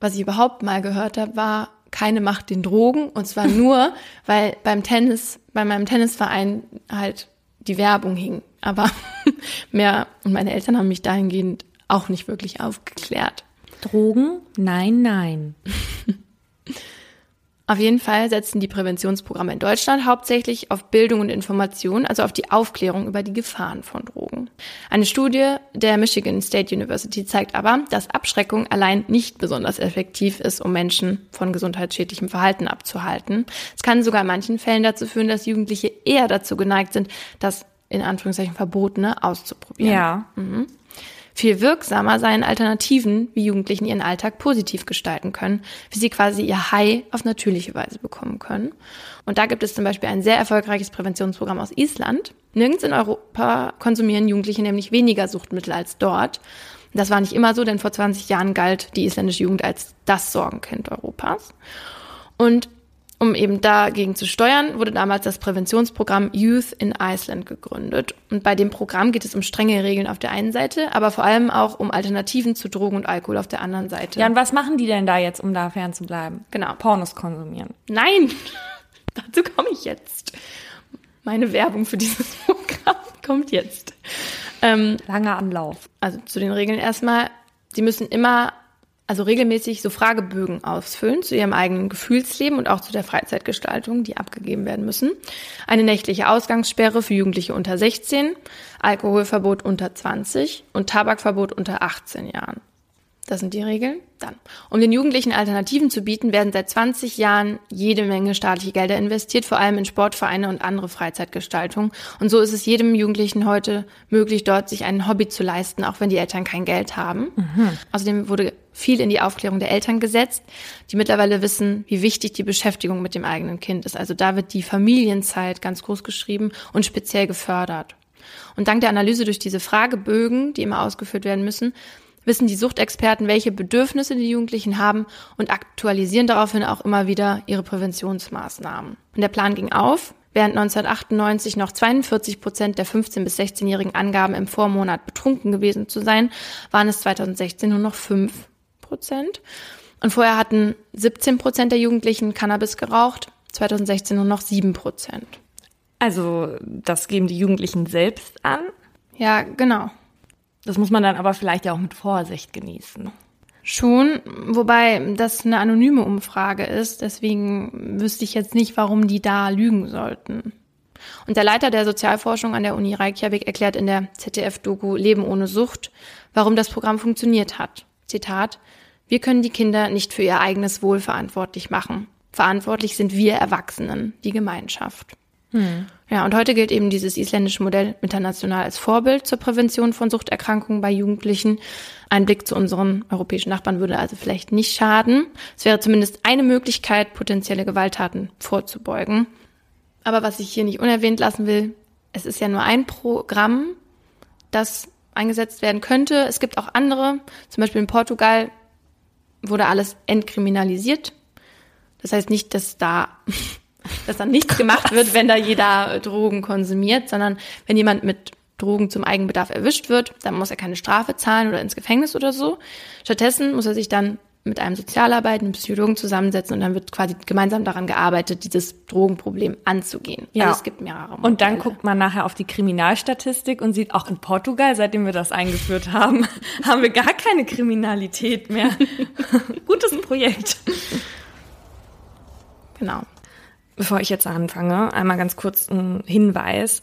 was ich überhaupt mal gehört habe, war keine Macht den Drogen und zwar nur, weil beim Tennis, bei meinem Tennisverein halt die Werbung hing. Aber mehr, und meine Eltern haben mich dahingehend auch nicht wirklich aufgeklärt. Drogen? Nein, nein. Auf jeden Fall setzen die Präventionsprogramme in Deutschland hauptsächlich auf Bildung und Information, also auf die Aufklärung über die Gefahren von Drogen. Eine Studie der Michigan State University zeigt aber, dass Abschreckung allein nicht besonders effektiv ist, um Menschen von gesundheitsschädlichem Verhalten abzuhalten. Es kann sogar in manchen Fällen dazu führen, dass Jugendliche eher dazu geneigt sind, das in Anführungszeichen Verbotene auszuprobieren. Ja. Mhm. Viel wirksamer seien Alternativen, wie Jugendlichen ihren Alltag positiv gestalten können, wie sie quasi ihr High auf natürliche Weise bekommen können. Und da gibt es zum Beispiel ein sehr erfolgreiches Präventionsprogramm aus Island. Nirgends in Europa konsumieren Jugendliche nämlich weniger Suchtmittel als dort. Das war nicht immer so, denn vor 20 Jahren galt die isländische Jugend als das Sorgenkind Europas. Und um eben dagegen zu steuern, wurde damals das Präventionsprogramm Youth in Iceland gegründet. Und bei dem Programm geht es um strenge Regeln auf der einen Seite, aber vor allem auch um Alternativen zu Drogen und Alkohol auf der anderen Seite. Ja, und was machen die denn da jetzt, um da fernzubleiben? Genau. Pornos konsumieren. Nein, dazu komme ich jetzt. Meine Werbung für dieses Programm kommt jetzt. Ähm, Langer Anlauf. Also zu den Regeln erstmal. Sie müssen immer also regelmäßig so Fragebögen ausfüllen zu ihrem eigenen Gefühlsleben und auch zu der Freizeitgestaltung, die abgegeben werden müssen. Eine nächtliche Ausgangssperre für Jugendliche unter 16, Alkoholverbot unter 20 und Tabakverbot unter 18 Jahren. Das sind die Regeln. Dann. Um den Jugendlichen Alternativen zu bieten, werden seit 20 Jahren jede Menge staatliche Gelder investiert, vor allem in Sportvereine und andere Freizeitgestaltung. Und so ist es jedem Jugendlichen heute möglich, dort sich ein Hobby zu leisten, auch wenn die Eltern kein Geld haben. Mhm. Außerdem wurde viel in die Aufklärung der Eltern gesetzt, die mittlerweile wissen, wie wichtig die Beschäftigung mit dem eigenen Kind ist. Also da wird die Familienzeit ganz groß geschrieben und speziell gefördert. Und dank der Analyse durch diese Fragebögen, die immer ausgeführt werden müssen, wissen die Suchtexperten, welche Bedürfnisse die Jugendlichen haben und aktualisieren daraufhin auch immer wieder ihre Präventionsmaßnahmen. Und der Plan ging auf. Während 1998 noch 42 Prozent der 15- bis 16-Jährigen angaben, im Vormonat betrunken gewesen zu sein, waren es 2016 nur noch 5 Prozent. Und vorher hatten 17 Prozent der Jugendlichen Cannabis geraucht, 2016 nur noch 7 Prozent. Also das geben die Jugendlichen selbst an? Ja, genau. Das muss man dann aber vielleicht ja auch mit Vorsicht genießen. Schon, wobei das eine anonyme Umfrage ist, deswegen wüsste ich jetzt nicht, warum die da lügen sollten. Und der Leiter der Sozialforschung an der Uni Reykjavik erklärt in der ZDF-Doku Leben ohne Sucht, warum das Programm funktioniert hat. Zitat, wir können die Kinder nicht für ihr eigenes Wohl verantwortlich machen. Verantwortlich sind wir Erwachsenen, die Gemeinschaft. Hm. Ja, und heute gilt eben dieses isländische Modell international als Vorbild zur Prävention von Suchterkrankungen bei Jugendlichen. Ein Blick zu unseren europäischen Nachbarn würde also vielleicht nicht schaden. Es wäre zumindest eine Möglichkeit, potenzielle Gewalttaten vorzubeugen. Aber was ich hier nicht unerwähnt lassen will, es ist ja nur ein Programm, das eingesetzt werden könnte. Es gibt auch andere. Zum Beispiel in Portugal wurde alles entkriminalisiert. Das heißt nicht, dass da dass dann nichts gemacht wird, wenn da jeder Drogen konsumiert, sondern wenn jemand mit Drogen zum Eigenbedarf erwischt wird, dann muss er keine Strafe zahlen oder ins Gefängnis oder so. Stattdessen muss er sich dann mit einem Sozialarbeiter, einem Psychologen zusammensetzen und dann wird quasi gemeinsam daran gearbeitet, dieses Drogenproblem anzugehen. Ja. Also es gibt mehrere. Modelle. Und dann guckt man nachher auf die Kriminalstatistik und sieht, auch in Portugal, seitdem wir das eingeführt haben, haben wir gar keine Kriminalität mehr. Gutes Projekt. Genau. Bevor ich jetzt anfange, einmal ganz kurz ein Hinweis.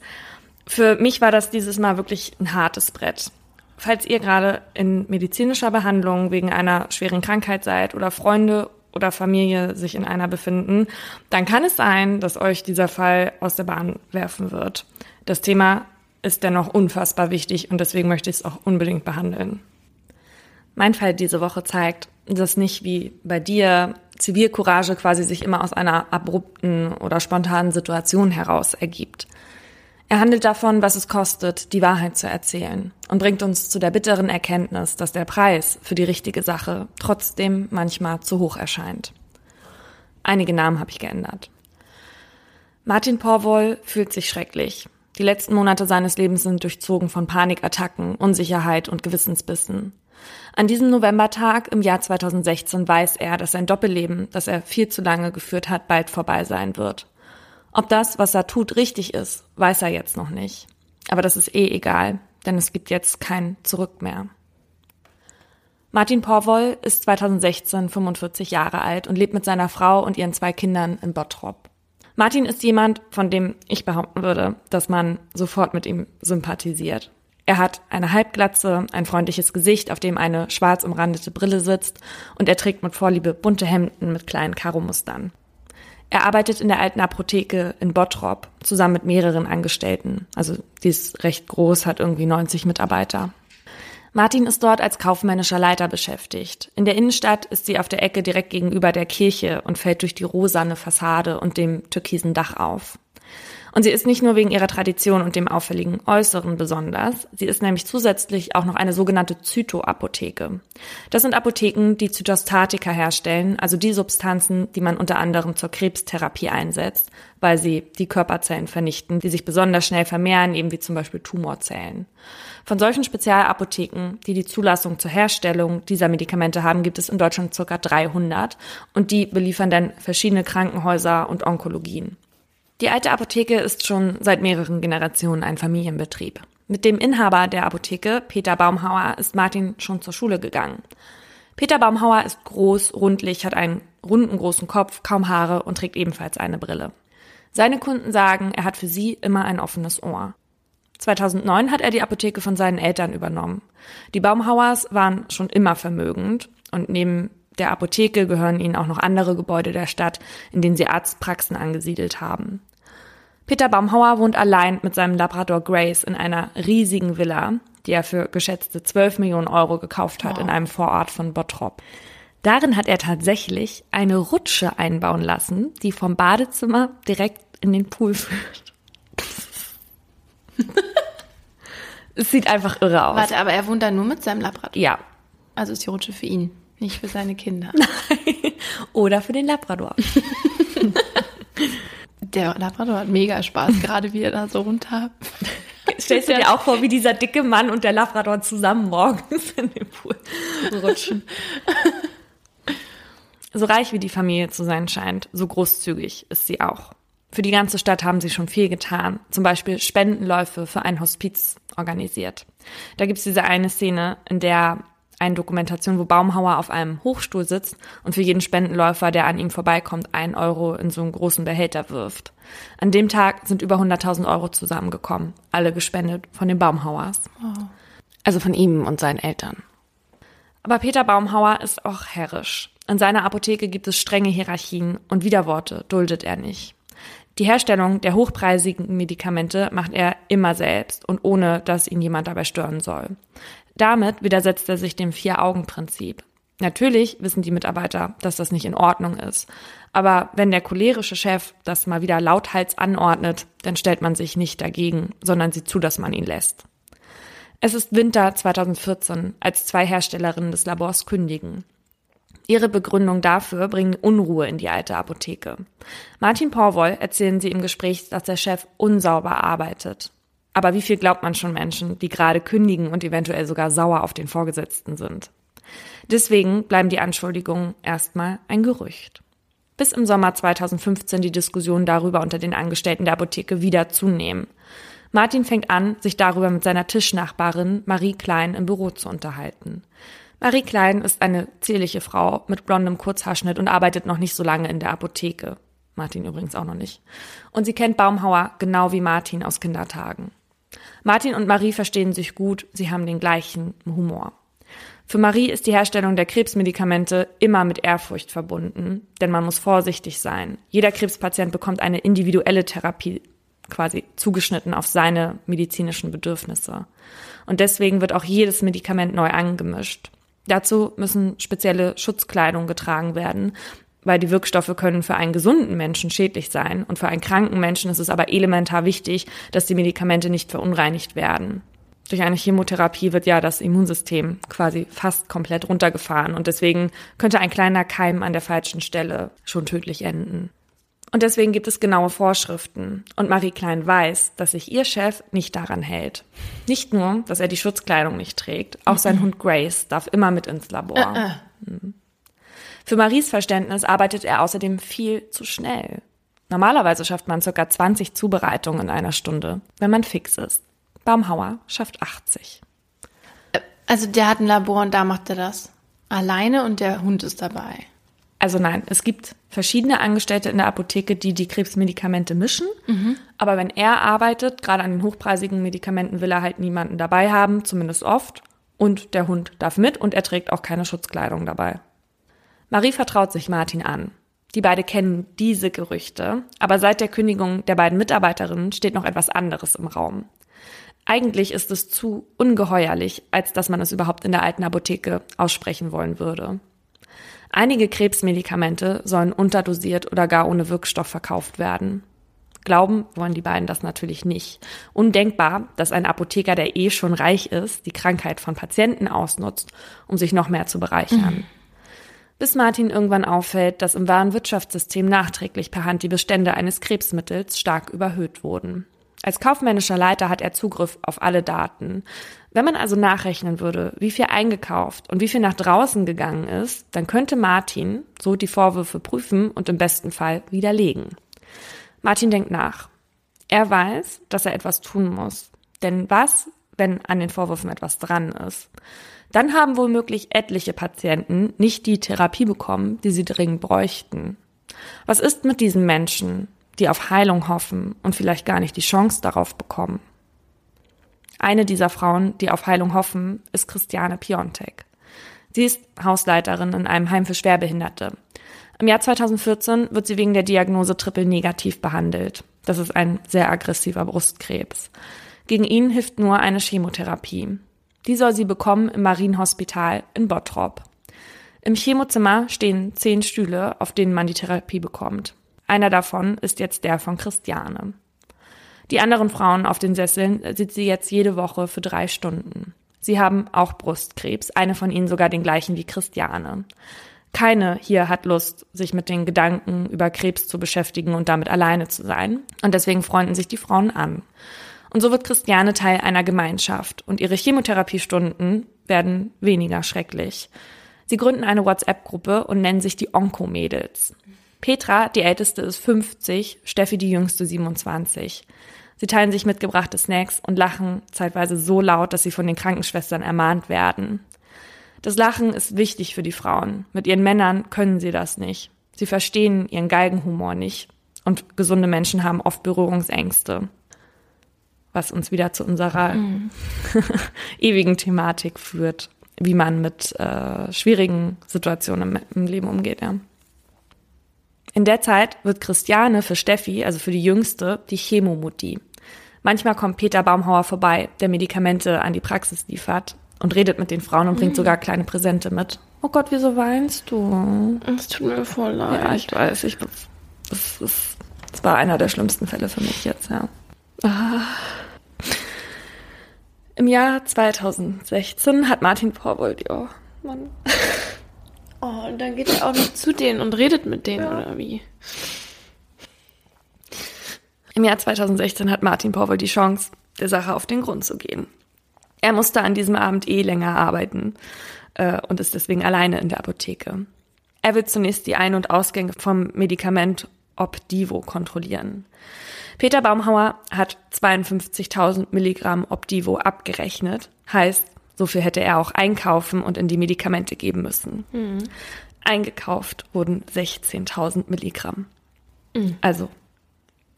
Für mich war das dieses Mal wirklich ein hartes Brett. Falls ihr gerade in medizinischer Behandlung wegen einer schweren Krankheit seid oder Freunde oder Familie sich in einer befinden, dann kann es sein, dass euch dieser Fall aus der Bahn werfen wird. Das Thema ist dennoch unfassbar wichtig und deswegen möchte ich es auch unbedingt behandeln. Mein Fall diese Woche zeigt, dass nicht wie bei dir Zivilcourage quasi sich immer aus einer abrupten oder spontanen Situation heraus ergibt. Er handelt davon, was es kostet, die Wahrheit zu erzählen und bringt uns zu der bitteren Erkenntnis, dass der Preis für die richtige Sache trotzdem manchmal zu hoch erscheint. Einige Namen habe ich geändert. Martin Porwoll fühlt sich schrecklich. Die letzten Monate seines Lebens sind durchzogen von Panikattacken, Unsicherheit und Gewissensbissen. An diesem Novembertag im Jahr 2016 weiß er, dass sein Doppelleben, das er viel zu lange geführt hat, bald vorbei sein wird. Ob das, was er tut, richtig ist, weiß er jetzt noch nicht. Aber das ist eh egal, denn es gibt jetzt kein Zurück mehr. Martin Porwoll ist 2016 45 Jahre alt und lebt mit seiner Frau und ihren zwei Kindern in Bottrop. Martin ist jemand, von dem ich behaupten würde, dass man sofort mit ihm sympathisiert. Er hat eine Halbglatze, ein freundliches Gesicht, auf dem eine schwarz umrandete Brille sitzt und er trägt mit Vorliebe bunte Hemden mit kleinen Karomustern. Er arbeitet in der alten Apotheke in Bottrop zusammen mit mehreren Angestellten. Also die ist recht groß, hat irgendwie 90 Mitarbeiter. Martin ist dort als kaufmännischer Leiter beschäftigt. In der Innenstadt ist sie auf der Ecke direkt gegenüber der Kirche und fällt durch die rosane Fassade und dem türkisen Dach auf. Und sie ist nicht nur wegen ihrer Tradition und dem auffälligen Äußeren besonders, sie ist nämlich zusätzlich auch noch eine sogenannte Zytoapotheke. Das sind Apotheken, die Zytostatika herstellen, also die Substanzen, die man unter anderem zur Krebstherapie einsetzt, weil sie die Körperzellen vernichten, die sich besonders schnell vermehren, eben wie zum Beispiel Tumorzellen. Von solchen Spezialapotheken, die die Zulassung zur Herstellung dieser Medikamente haben, gibt es in Deutschland ca. 300 und die beliefern dann verschiedene Krankenhäuser und Onkologien. Die alte Apotheke ist schon seit mehreren Generationen ein Familienbetrieb. Mit dem Inhaber der Apotheke, Peter Baumhauer, ist Martin schon zur Schule gegangen. Peter Baumhauer ist groß, rundlich, hat einen runden großen Kopf, kaum Haare und trägt ebenfalls eine Brille. Seine Kunden sagen, er hat für sie immer ein offenes Ohr. 2009 hat er die Apotheke von seinen Eltern übernommen. Die Baumhauers waren schon immer vermögend und neben der Apotheke gehören ihnen auch noch andere Gebäude der Stadt, in denen sie Arztpraxen angesiedelt haben. Peter Baumhauer wohnt allein mit seinem Labrador Grace in einer riesigen Villa, die er für geschätzte 12 Millionen Euro gekauft hat wow. in einem Vorort von Bottrop. Darin hat er tatsächlich eine Rutsche einbauen lassen, die vom Badezimmer direkt in den Pool führt. es sieht einfach irre aus. Warte, aber er wohnt da nur mit seinem Labrador? Ja. Also ist die Rutsche für ihn? Nicht für seine Kinder. Nein. Oder für den Labrador. Der Labrador hat mega Spaß, gerade wie er da so runter. Stellst du dir auch vor, wie dieser dicke Mann und der Labrador zusammen morgens in den Pool rutschen? So reich wie die Familie zu sein scheint, so großzügig ist sie auch. Für die ganze Stadt haben sie schon viel getan. Zum Beispiel Spendenläufe für ein Hospiz organisiert. Da gibt's diese eine Szene, in der eine Dokumentation, wo Baumhauer auf einem Hochstuhl sitzt und für jeden Spendenläufer, der an ihm vorbeikommt, ein Euro in so einen großen Behälter wirft. An dem Tag sind über 100.000 Euro zusammengekommen, alle gespendet von den Baumhauers. Oh. Also von ihm und seinen Eltern. Aber Peter Baumhauer ist auch herrisch. In seiner Apotheke gibt es strenge Hierarchien und Widerworte duldet er nicht. Die Herstellung der hochpreisigen Medikamente macht er immer selbst und ohne, dass ihn jemand dabei stören soll. Damit widersetzt er sich dem Vier-Augen-Prinzip. Natürlich wissen die Mitarbeiter, dass das nicht in Ordnung ist. Aber wenn der cholerische Chef das mal wieder lauthals anordnet, dann stellt man sich nicht dagegen, sondern sieht zu, dass man ihn lässt. Es ist Winter 2014, als zwei Herstellerinnen des Labors kündigen. Ihre Begründung dafür bringen Unruhe in die alte Apotheke. Martin Porwoll erzählen sie im Gespräch, dass der Chef unsauber arbeitet. Aber wie viel glaubt man schon Menschen, die gerade kündigen und eventuell sogar sauer auf den Vorgesetzten sind? Deswegen bleiben die Anschuldigungen erstmal ein Gerücht. Bis im Sommer 2015 die Diskussion darüber unter den Angestellten der Apotheke wieder zunehmen. Martin fängt an, sich darüber mit seiner Tischnachbarin Marie Klein im Büro zu unterhalten. Marie Klein ist eine zierliche Frau mit blondem Kurzhaarschnitt und arbeitet noch nicht so lange in der Apotheke. Martin übrigens auch noch nicht. Und sie kennt Baumhauer genau wie Martin aus Kindertagen. Martin und Marie verstehen sich gut, sie haben den gleichen Humor. Für Marie ist die Herstellung der Krebsmedikamente immer mit Ehrfurcht verbunden, denn man muss vorsichtig sein. Jeder Krebspatient bekommt eine individuelle Therapie quasi zugeschnitten auf seine medizinischen Bedürfnisse. Und deswegen wird auch jedes Medikament neu angemischt. Dazu müssen spezielle Schutzkleidung getragen werden, weil die Wirkstoffe können für einen gesunden Menschen schädlich sein und für einen kranken Menschen ist es aber elementar wichtig, dass die Medikamente nicht verunreinigt werden. Durch eine Chemotherapie wird ja das Immunsystem quasi fast komplett runtergefahren und deswegen könnte ein kleiner Keim an der falschen Stelle schon tödlich enden. Und deswegen gibt es genaue Vorschriften. Und Marie Klein weiß, dass sich ihr Chef nicht daran hält. Nicht nur, dass er die Schutzkleidung nicht trägt, auch sein Hund Grace darf immer mit ins Labor. Äh, äh. Mhm. Für Maries Verständnis arbeitet er außerdem viel zu schnell. Normalerweise schafft man ca. 20 Zubereitungen in einer Stunde, wenn man fix ist. Baumhauer schafft 80. Also der hat ein Labor und da macht er das. Alleine und der Hund ist dabei. Also nein, es gibt verschiedene Angestellte in der Apotheke, die die Krebsmedikamente mischen. Mhm. Aber wenn er arbeitet, gerade an den hochpreisigen Medikamenten, will er halt niemanden dabei haben, zumindest oft. Und der Hund darf mit und er trägt auch keine Schutzkleidung dabei. Marie vertraut sich Martin an. Die beiden kennen diese Gerüchte, aber seit der Kündigung der beiden Mitarbeiterinnen steht noch etwas anderes im Raum. Eigentlich ist es zu ungeheuerlich, als dass man es überhaupt in der alten Apotheke aussprechen wollen würde. Einige Krebsmedikamente sollen unterdosiert oder gar ohne Wirkstoff verkauft werden. Glauben wollen die beiden das natürlich nicht. Undenkbar, dass ein Apotheker, der eh schon reich ist, die Krankheit von Patienten ausnutzt, um sich noch mehr zu bereichern. Mhm. Bis Martin irgendwann auffällt, dass im wahren Wirtschaftssystem nachträglich per Hand die Bestände eines Krebsmittels stark überhöht wurden. Als kaufmännischer Leiter hat er Zugriff auf alle Daten. Wenn man also nachrechnen würde, wie viel eingekauft und wie viel nach draußen gegangen ist, dann könnte Martin so die Vorwürfe prüfen und im besten Fall widerlegen. Martin denkt nach. Er weiß, dass er etwas tun muss. Denn was, wenn an den Vorwürfen etwas dran ist? Dann haben womöglich etliche Patienten nicht die Therapie bekommen, die sie dringend bräuchten. Was ist mit diesen Menschen, die auf Heilung hoffen und vielleicht gar nicht die Chance darauf bekommen? Eine dieser Frauen, die auf Heilung hoffen, ist Christiane Piontek. Sie ist Hausleiterin in einem Heim für Schwerbehinderte. Im Jahr 2014 wird sie wegen der Diagnose Triple negativ behandelt. Das ist ein sehr aggressiver Brustkrebs. Gegen ihn hilft nur eine Chemotherapie. Die soll sie bekommen im Marienhospital in Bottrop. Im Chemozimmer stehen zehn Stühle, auf denen man die Therapie bekommt. Einer davon ist jetzt der von Christiane. Die anderen Frauen auf den Sesseln sieht sie jetzt jede Woche für drei Stunden. Sie haben auch Brustkrebs, eine von ihnen sogar den gleichen wie Christiane. Keine hier hat Lust, sich mit den Gedanken über Krebs zu beschäftigen und damit alleine zu sein. Und deswegen freunden sich die Frauen an. Und so wird Christiane Teil einer Gemeinschaft und ihre Chemotherapiestunden werden weniger schrecklich. Sie gründen eine WhatsApp-Gruppe und nennen sich die Onko-Mädels. Petra, die älteste, ist 50, Steffi die jüngste 27. Sie teilen sich mitgebrachte Snacks und lachen zeitweise so laut, dass sie von den Krankenschwestern ermahnt werden. Das Lachen ist wichtig für die Frauen. Mit ihren Männern können sie das nicht. Sie verstehen ihren Geigenhumor nicht. Und gesunde Menschen haben oft Berührungsängste. Was uns wieder zu unserer mhm. ewigen Thematik führt, wie man mit äh, schwierigen Situationen im, im Leben umgeht. Ja. In der Zeit wird Christiane für Steffi, also für die Jüngste, die Chemomutti. Manchmal kommt Peter Baumhauer vorbei, der Medikamente an die Praxis liefert und redet mit den Frauen und bringt mhm. sogar kleine Präsente mit. Oh Gott, wieso weinst du? Es tut mir voll leid. Ja, ich weiß. Ich, das, das, das war einer der schlimmsten Fälle für mich jetzt, ja. Ah. Im Jahr 2016 hat Martin Vorwold, oh Mann. Oh, und dann geht er auch noch zu denen und redet mit denen, ja. oder wie? Im Jahr 2016 hat Martin Powell die Chance, der Sache auf den Grund zu gehen. Er musste an diesem Abend eh länger arbeiten äh, und ist deswegen alleine in der Apotheke. Er will zunächst die Ein- und Ausgänge vom Medikament Opdivo kontrollieren. Peter Baumhauer hat 52.000 Milligramm Opdivo abgerechnet, heißt, so viel hätte er auch einkaufen und in die Medikamente geben müssen. Mhm. Eingekauft wurden 16.000 Milligramm. Mhm. Also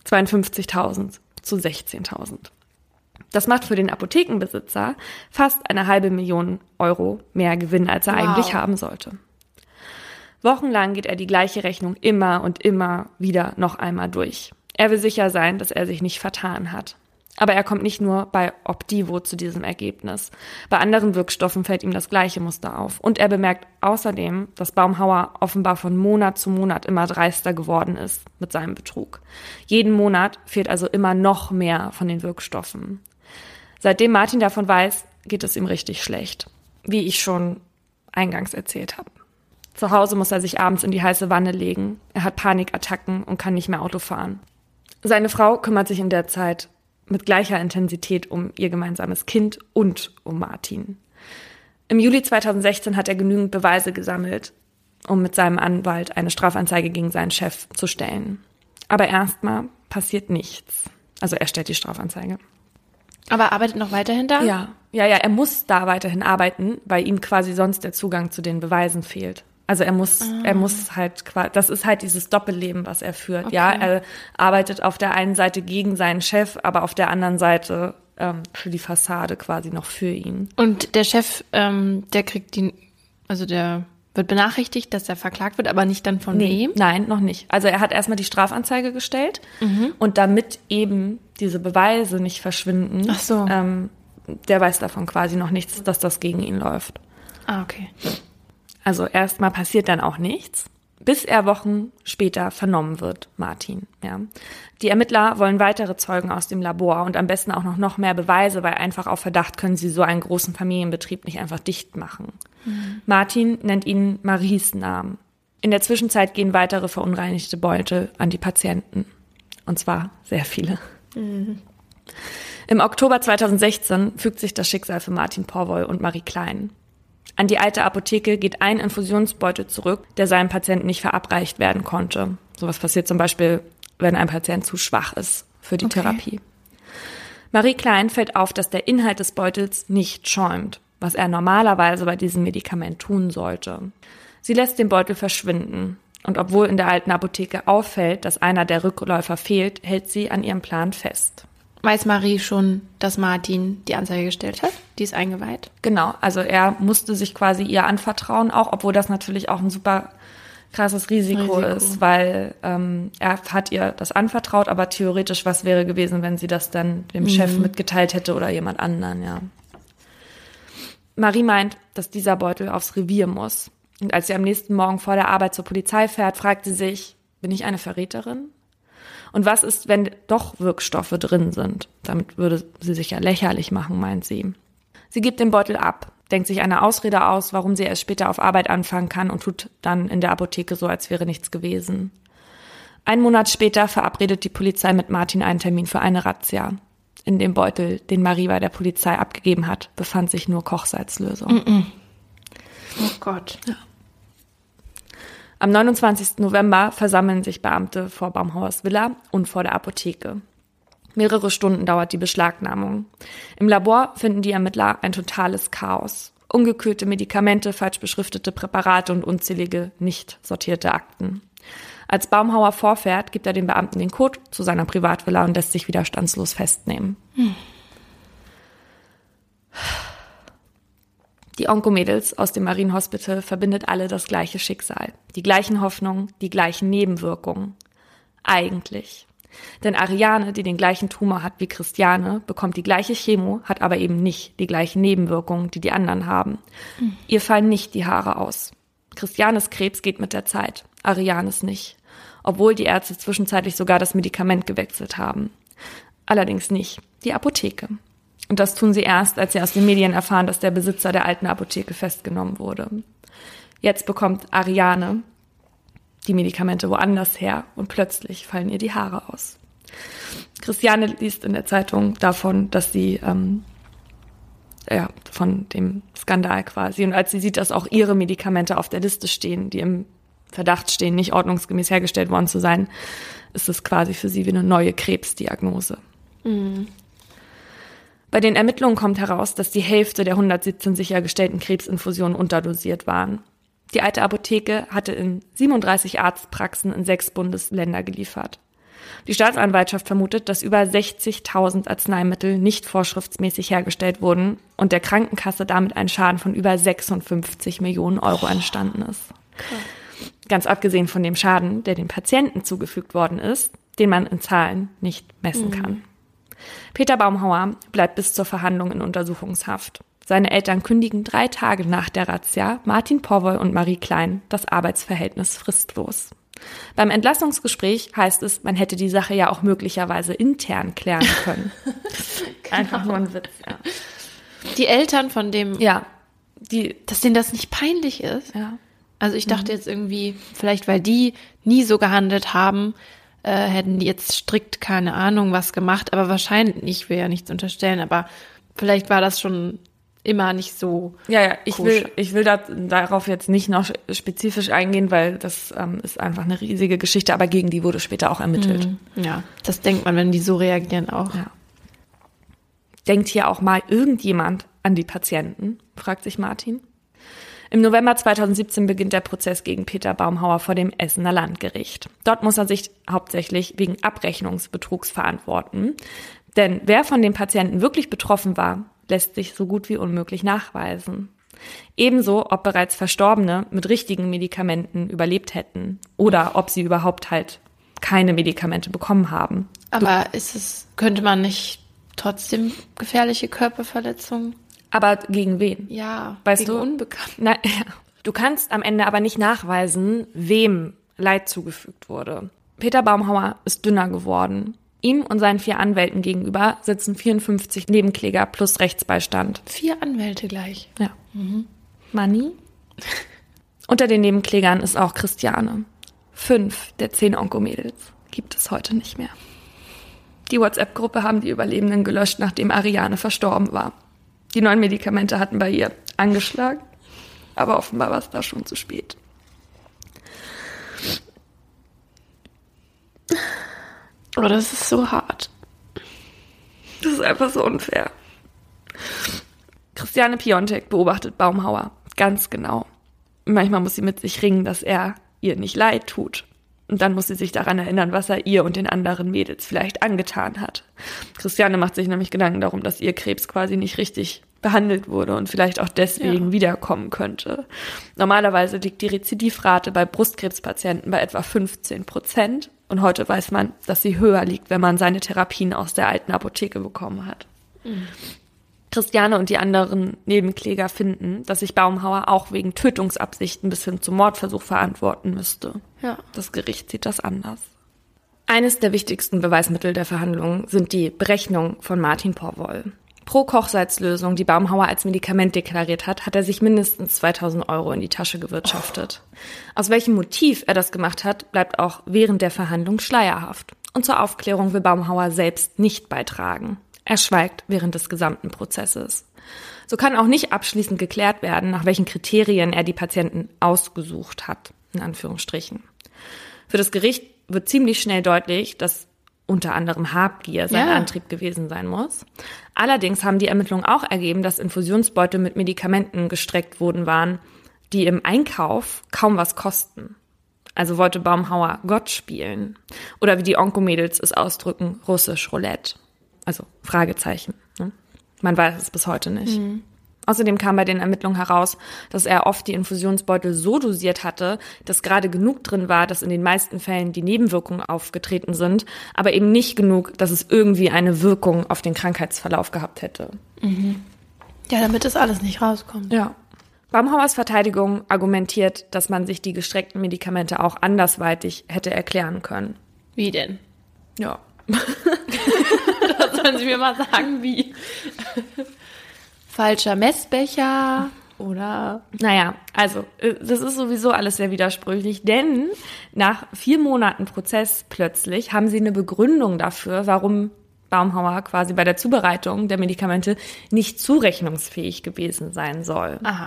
52.000 zu 16.000. Das macht für den Apothekenbesitzer fast eine halbe Million Euro mehr Gewinn, als er wow. eigentlich haben sollte. Wochenlang geht er die gleiche Rechnung immer und immer wieder noch einmal durch. Er will sicher sein, dass er sich nicht vertan hat. Aber er kommt nicht nur bei Opdivo zu diesem Ergebnis. Bei anderen Wirkstoffen fällt ihm das gleiche Muster auf. Und er bemerkt außerdem, dass Baumhauer offenbar von Monat zu Monat immer dreister geworden ist mit seinem Betrug. Jeden Monat fehlt also immer noch mehr von den Wirkstoffen. Seitdem Martin davon weiß, geht es ihm richtig schlecht. Wie ich schon eingangs erzählt habe. Zu Hause muss er sich abends in die heiße Wanne legen. Er hat Panikattacken und kann nicht mehr Auto fahren. Seine Frau kümmert sich in der Zeit mit gleicher Intensität um ihr gemeinsames Kind und um Martin. Im Juli 2016 hat er genügend Beweise gesammelt, um mit seinem Anwalt eine Strafanzeige gegen seinen Chef zu stellen. Aber erstmal passiert nichts. Also er stellt die Strafanzeige. Aber arbeitet noch weiterhin da? Ja, ja, ja, er muss da weiterhin arbeiten, weil ihm quasi sonst der Zugang zu den Beweisen fehlt. Also er muss, ah. er muss halt, das ist halt dieses Doppelleben, was er führt. Okay. Ja, er arbeitet auf der einen Seite gegen seinen Chef, aber auf der anderen Seite ähm, für die Fassade quasi noch für ihn. Und der Chef, ähm, der kriegt die, also der wird benachrichtigt, dass er verklagt wird, aber nicht dann von nee, wem? Nein, noch nicht. Also er hat erstmal die Strafanzeige gestellt mhm. und damit eben diese Beweise nicht verschwinden, Ach so. ähm, der weiß davon quasi noch nichts, dass das gegen ihn läuft. Ah, okay. Also erstmal passiert dann auch nichts, bis er Wochen später vernommen wird, Martin. Ja. Die Ermittler wollen weitere Zeugen aus dem Labor und am besten auch noch, noch mehr Beweise, weil einfach auf Verdacht können sie so einen großen Familienbetrieb nicht einfach dicht machen. Mhm. Martin nennt ihnen Maries Namen. In der Zwischenzeit gehen weitere verunreinigte Beutel an die Patienten. Und zwar sehr viele. Mhm. Im Oktober 2016 fügt sich das Schicksal für Martin Porwoll und Marie Klein. An die alte Apotheke geht ein Infusionsbeutel zurück, der seinem Patienten nicht verabreicht werden konnte. Sowas passiert zum Beispiel, wenn ein Patient zu schwach ist für die okay. Therapie. Marie Klein fällt auf, dass der Inhalt des Beutels nicht schäumt, was er normalerweise bei diesem Medikament tun sollte. Sie lässt den Beutel verschwinden. Und obwohl in der alten Apotheke auffällt, dass einer der Rückläufer fehlt, hält sie an ihrem Plan fest. Weiß Marie schon, dass Martin die Anzeige gestellt hat? Die ist eingeweiht? Genau, also er musste sich quasi ihr anvertrauen, auch obwohl das natürlich auch ein super krasses Risiko, Risiko. ist, weil ähm, er hat ihr das anvertraut, aber theoretisch, was wäre gewesen, wenn sie das dann dem mhm. Chef mitgeteilt hätte oder jemand anderen, ja. Marie meint, dass dieser Beutel aufs Revier muss. Und als sie am nächsten Morgen vor der Arbeit zur Polizei fährt, fragt sie sich, bin ich eine Verräterin? Und was ist, wenn doch Wirkstoffe drin sind? Damit würde sie sich ja lächerlich machen, meint sie. Sie gibt den Beutel ab, denkt sich eine Ausrede aus, warum sie erst später auf Arbeit anfangen kann und tut dann in der Apotheke so, als wäre nichts gewesen. Ein Monat später verabredet die Polizei mit Martin einen Termin für eine Razzia. In dem Beutel, den Marie bei der Polizei abgegeben hat, befand sich nur Kochsalzlösung. Mm -mm. Oh Gott. Ja. Am 29. November versammeln sich Beamte vor Baumhauers Villa und vor der Apotheke. Mehrere Stunden dauert die Beschlagnahmung. Im Labor finden die Ermittler ein totales Chaos. Ungekühlte Medikamente, falsch beschriftete Präparate und unzählige nicht sortierte Akten. Als Baumhauer vorfährt, gibt er den Beamten den Code zu seiner Privatvilla und lässt sich widerstandslos festnehmen. Hm. Die Onkomädels aus dem Marienhospital verbindet alle das gleiche Schicksal, die gleichen Hoffnungen, die gleichen Nebenwirkungen. Eigentlich. Denn Ariane, die den gleichen Tumor hat wie Christiane, bekommt die gleiche Chemo, hat aber eben nicht die gleichen Nebenwirkungen, die die anderen haben. Mhm. Ihr fallen nicht die Haare aus. Christianes Krebs geht mit der Zeit, Arianes nicht. Obwohl die Ärzte zwischenzeitlich sogar das Medikament gewechselt haben. Allerdings nicht die Apotheke. Und das tun sie erst, als sie aus den Medien erfahren, dass der Besitzer der alten Apotheke festgenommen wurde. Jetzt bekommt Ariane die Medikamente woanders her und plötzlich fallen ihr die Haare aus. Christiane liest in der Zeitung davon, dass sie ähm, ja, von dem Skandal quasi. Und als sie sieht, dass auch ihre Medikamente auf der Liste stehen, die im Verdacht stehen, nicht ordnungsgemäß hergestellt worden zu sein, ist es quasi für sie wie eine neue Krebsdiagnose. Mhm. Bei den Ermittlungen kommt heraus, dass die Hälfte der 117 sichergestellten Krebsinfusionen unterdosiert waren. Die alte Apotheke hatte in 37 Arztpraxen in sechs Bundesländer geliefert. Die Staatsanwaltschaft vermutet, dass über 60.000 Arzneimittel nicht vorschriftsmäßig hergestellt wurden und der Krankenkasse damit ein Schaden von über 56 Millionen Euro entstanden ist. Ganz abgesehen von dem Schaden, der den Patienten zugefügt worden ist, den man in Zahlen nicht messen mhm. kann. Peter Baumhauer bleibt bis zur Verhandlung in Untersuchungshaft. Seine Eltern kündigen drei Tage nach der Razzia Martin Porwoll und Marie Klein das Arbeitsverhältnis fristlos. Beim Entlassungsgespräch heißt es, man hätte die Sache ja auch möglicherweise intern klären können. genau. Einfach nur ein Witz, ja. Die Eltern von dem. Ja. Die, dass denen das nicht peinlich ist. Ja. Also ich dachte mhm. jetzt irgendwie, vielleicht weil die nie so gehandelt haben, äh, hätten die jetzt strikt keine Ahnung was gemacht, aber wahrscheinlich, ich will ja nichts unterstellen, aber vielleicht war das schon immer nicht so. Ja, ja, ich koscher. will, ich will da, darauf jetzt nicht noch spezifisch eingehen, weil das ähm, ist einfach eine riesige Geschichte, aber gegen die wurde später auch ermittelt. Mhm. Ja, das denkt man, wenn die so reagieren auch. Ja. Denkt hier auch mal irgendjemand an die Patienten? fragt sich Martin. Im November 2017 beginnt der Prozess gegen Peter Baumhauer vor dem Essener Landgericht. Dort muss er sich hauptsächlich wegen Abrechnungsbetrugs verantworten. Denn wer von den Patienten wirklich betroffen war, lässt sich so gut wie unmöglich nachweisen. Ebenso, ob bereits Verstorbene mit richtigen Medikamenten überlebt hätten oder ob sie überhaupt halt keine Medikamente bekommen haben. Aber ist es, könnte man nicht trotzdem gefährliche Körperverletzungen? Aber gegen wen? Ja, Weißt wegen du? unbekannt. Na, ja. Du kannst am Ende aber nicht nachweisen, wem Leid zugefügt wurde. Peter Baumhauer ist dünner geworden. Ihm und seinen vier Anwälten gegenüber sitzen 54 Nebenkläger plus Rechtsbeistand. Vier Anwälte gleich. Ja. Money? Unter den Nebenklägern ist auch Christiane. Fünf der zehn Onkomädels gibt es heute nicht mehr. Die WhatsApp-Gruppe haben die Überlebenden gelöscht, nachdem Ariane verstorben war. Die neuen Medikamente hatten bei ihr angeschlagen, aber offenbar war es da schon zu spät. Oh, das ist so hart. Das ist einfach so unfair. Christiane Piontek beobachtet Baumhauer ganz genau. Manchmal muss sie mit sich ringen, dass er ihr nicht leid tut. Und dann muss sie sich daran erinnern, was er ihr und den anderen Mädels vielleicht angetan hat. Christiane macht sich nämlich Gedanken darum, dass ihr Krebs quasi nicht richtig behandelt wurde und vielleicht auch deswegen Ja. wiederkommen könnte. Normalerweise liegt die Rezidivrate bei Brustkrebspatienten bei etwa 15 Prozent. Und heute weiß man, dass sie höher liegt, wenn man seine Therapien aus der alten Apotheke bekommen hat. Christiane und die anderen Nebenkläger finden, dass sich Baumhauer auch wegen Tötungsabsichten bis hin zum Mordversuch verantworten müsste. Ja. Das Gericht sieht das anders. Eines der wichtigsten Beweismittel der Verhandlungen sind die Berechnungen von Martin Porwoll. Pro Kochsalzlösung, die Baumhauer als Medikament deklariert hat, hat er sich mindestens 2000 Euro in die Tasche gewirtschaftet. Aus welchem Motiv er das gemacht hat, bleibt auch während der Verhandlung schleierhaft. Und zur Aufklärung will Baumhauer selbst nicht beitragen. Er schweigt während des gesamten Prozesses. So kann auch nicht abschließend geklärt werden, nach welchen Kriterien er die Patienten ausgesucht hat, in Anführungsstrichen. Für das Gericht wird ziemlich schnell deutlich, dass unter anderem Habgier sein Ja. Antrieb gewesen sein muss. Allerdings haben die Ermittlungen auch ergeben, dass Infusionsbeutel mit Medikamenten gestreckt worden waren, die im Einkauf kaum was kosten. Also wollte Baumhauer Gott spielen. Oder wie die Onkomädels es ausdrücken, russisch Roulette. Also Fragezeichen. Ne? Man weiß es bis heute nicht. Außerdem kam bei den Ermittlungen heraus, dass er oft die Infusionsbeutel so dosiert hatte, dass gerade genug drin war, dass in den meisten Fällen die Nebenwirkungen aufgetreten sind, aber eben nicht genug, dass es irgendwie eine Wirkung auf den Krankheitsverlauf gehabt hätte. Ja, damit das alles nicht rauskommt. Ja. Baumhauers Verteidigung argumentiert, dass man sich die gestreckten Medikamente auch andersweitig hätte erklären können. Wie denn? Ja. Das sollen Sie mir mal sagen, wie. Falscher Messbecher oder Naja, also, äh, das ist sowieso alles sehr widersprüchlich, denn nach vier Monaten Prozess plötzlich haben sie eine Begründung dafür, warum Baumhauer quasi bei der Zubereitung der Medikamente nicht zurechnungsfähig gewesen sein soll. Aha.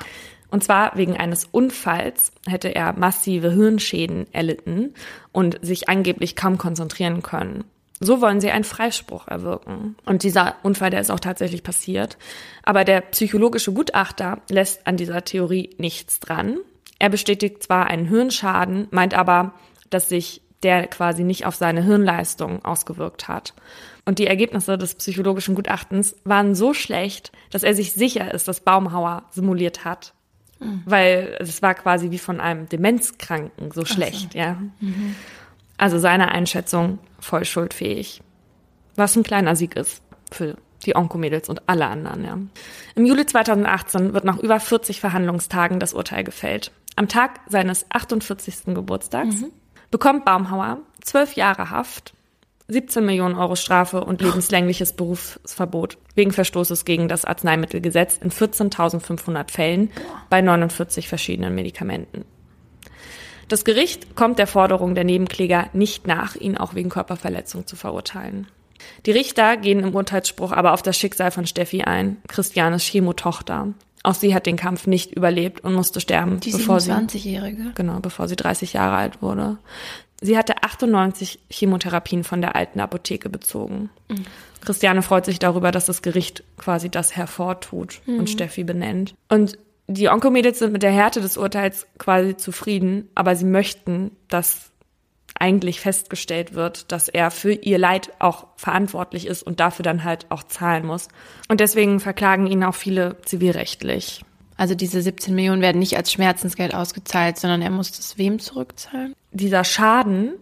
Und zwar wegen eines Unfalls hätte er massive Hirnschäden erlitten und sich angeblich kaum konzentrieren können. So wollen sie einen Freispruch erwirken. Und dieser Unfall, der ist auch tatsächlich passiert. Aber der psychologische Gutachter lässt an dieser Theorie nichts dran. Er bestätigt zwar einen Hirnschaden, meint aber, dass sich der quasi nicht auf seine Hirnleistung ausgewirkt hat. Und die Ergebnisse des psychologischen Gutachtens waren so schlecht, dass er sich sicher ist, dass Baumhauer simuliert hat. Weil es war quasi wie von einem Demenzkranken so schlecht, ja. Also seine Einschätzung voll schuldfähig. Was ein kleiner Sieg ist für die Onkomädels und alle anderen, ja. Im Juli 2018 wird nach über 40 Verhandlungstagen das Urteil gefällt. Am Tag seines 48. Geburtstags bekommt Baumhauer zwölf Jahre Haft, 17 Millionen Euro Strafe und lebenslängliches Berufsverbot wegen Verstoßes gegen das Arzneimittelgesetz in 14.500 Fällen bei 49 verschiedenen Medikamenten. Das Gericht kommt der Forderung der Nebenkläger nicht nach, ihn auch wegen Körperverletzung zu verurteilen. Die Richter gehen im Urteilsspruch aber auf das Schicksal von Steffi ein, Christianes Chemotochter. Auch sie hat den Kampf nicht überlebt und musste sterben, die bevor sie 27-Jährige? Genau, bevor sie 30 Jahre alt wurde. Sie hatte 98 Chemotherapien von der alten Apotheke bezogen. Christiane freut sich darüber, dass das Gericht quasi das hervortut und Steffi benennt. Und Die Onkomädels sind mit der Härte des Urteils quasi zufrieden, aber sie möchten, dass eigentlich festgestellt wird, dass er für ihr Leid auch verantwortlich ist und dafür dann halt auch zahlen muss. Und deswegen verklagen ihn auch viele zivilrechtlich. Also diese 17 Millionen werden nicht als Schmerzensgeld ausgezahlt, sondern er muss das wem zurückzahlen? Dieser Schaden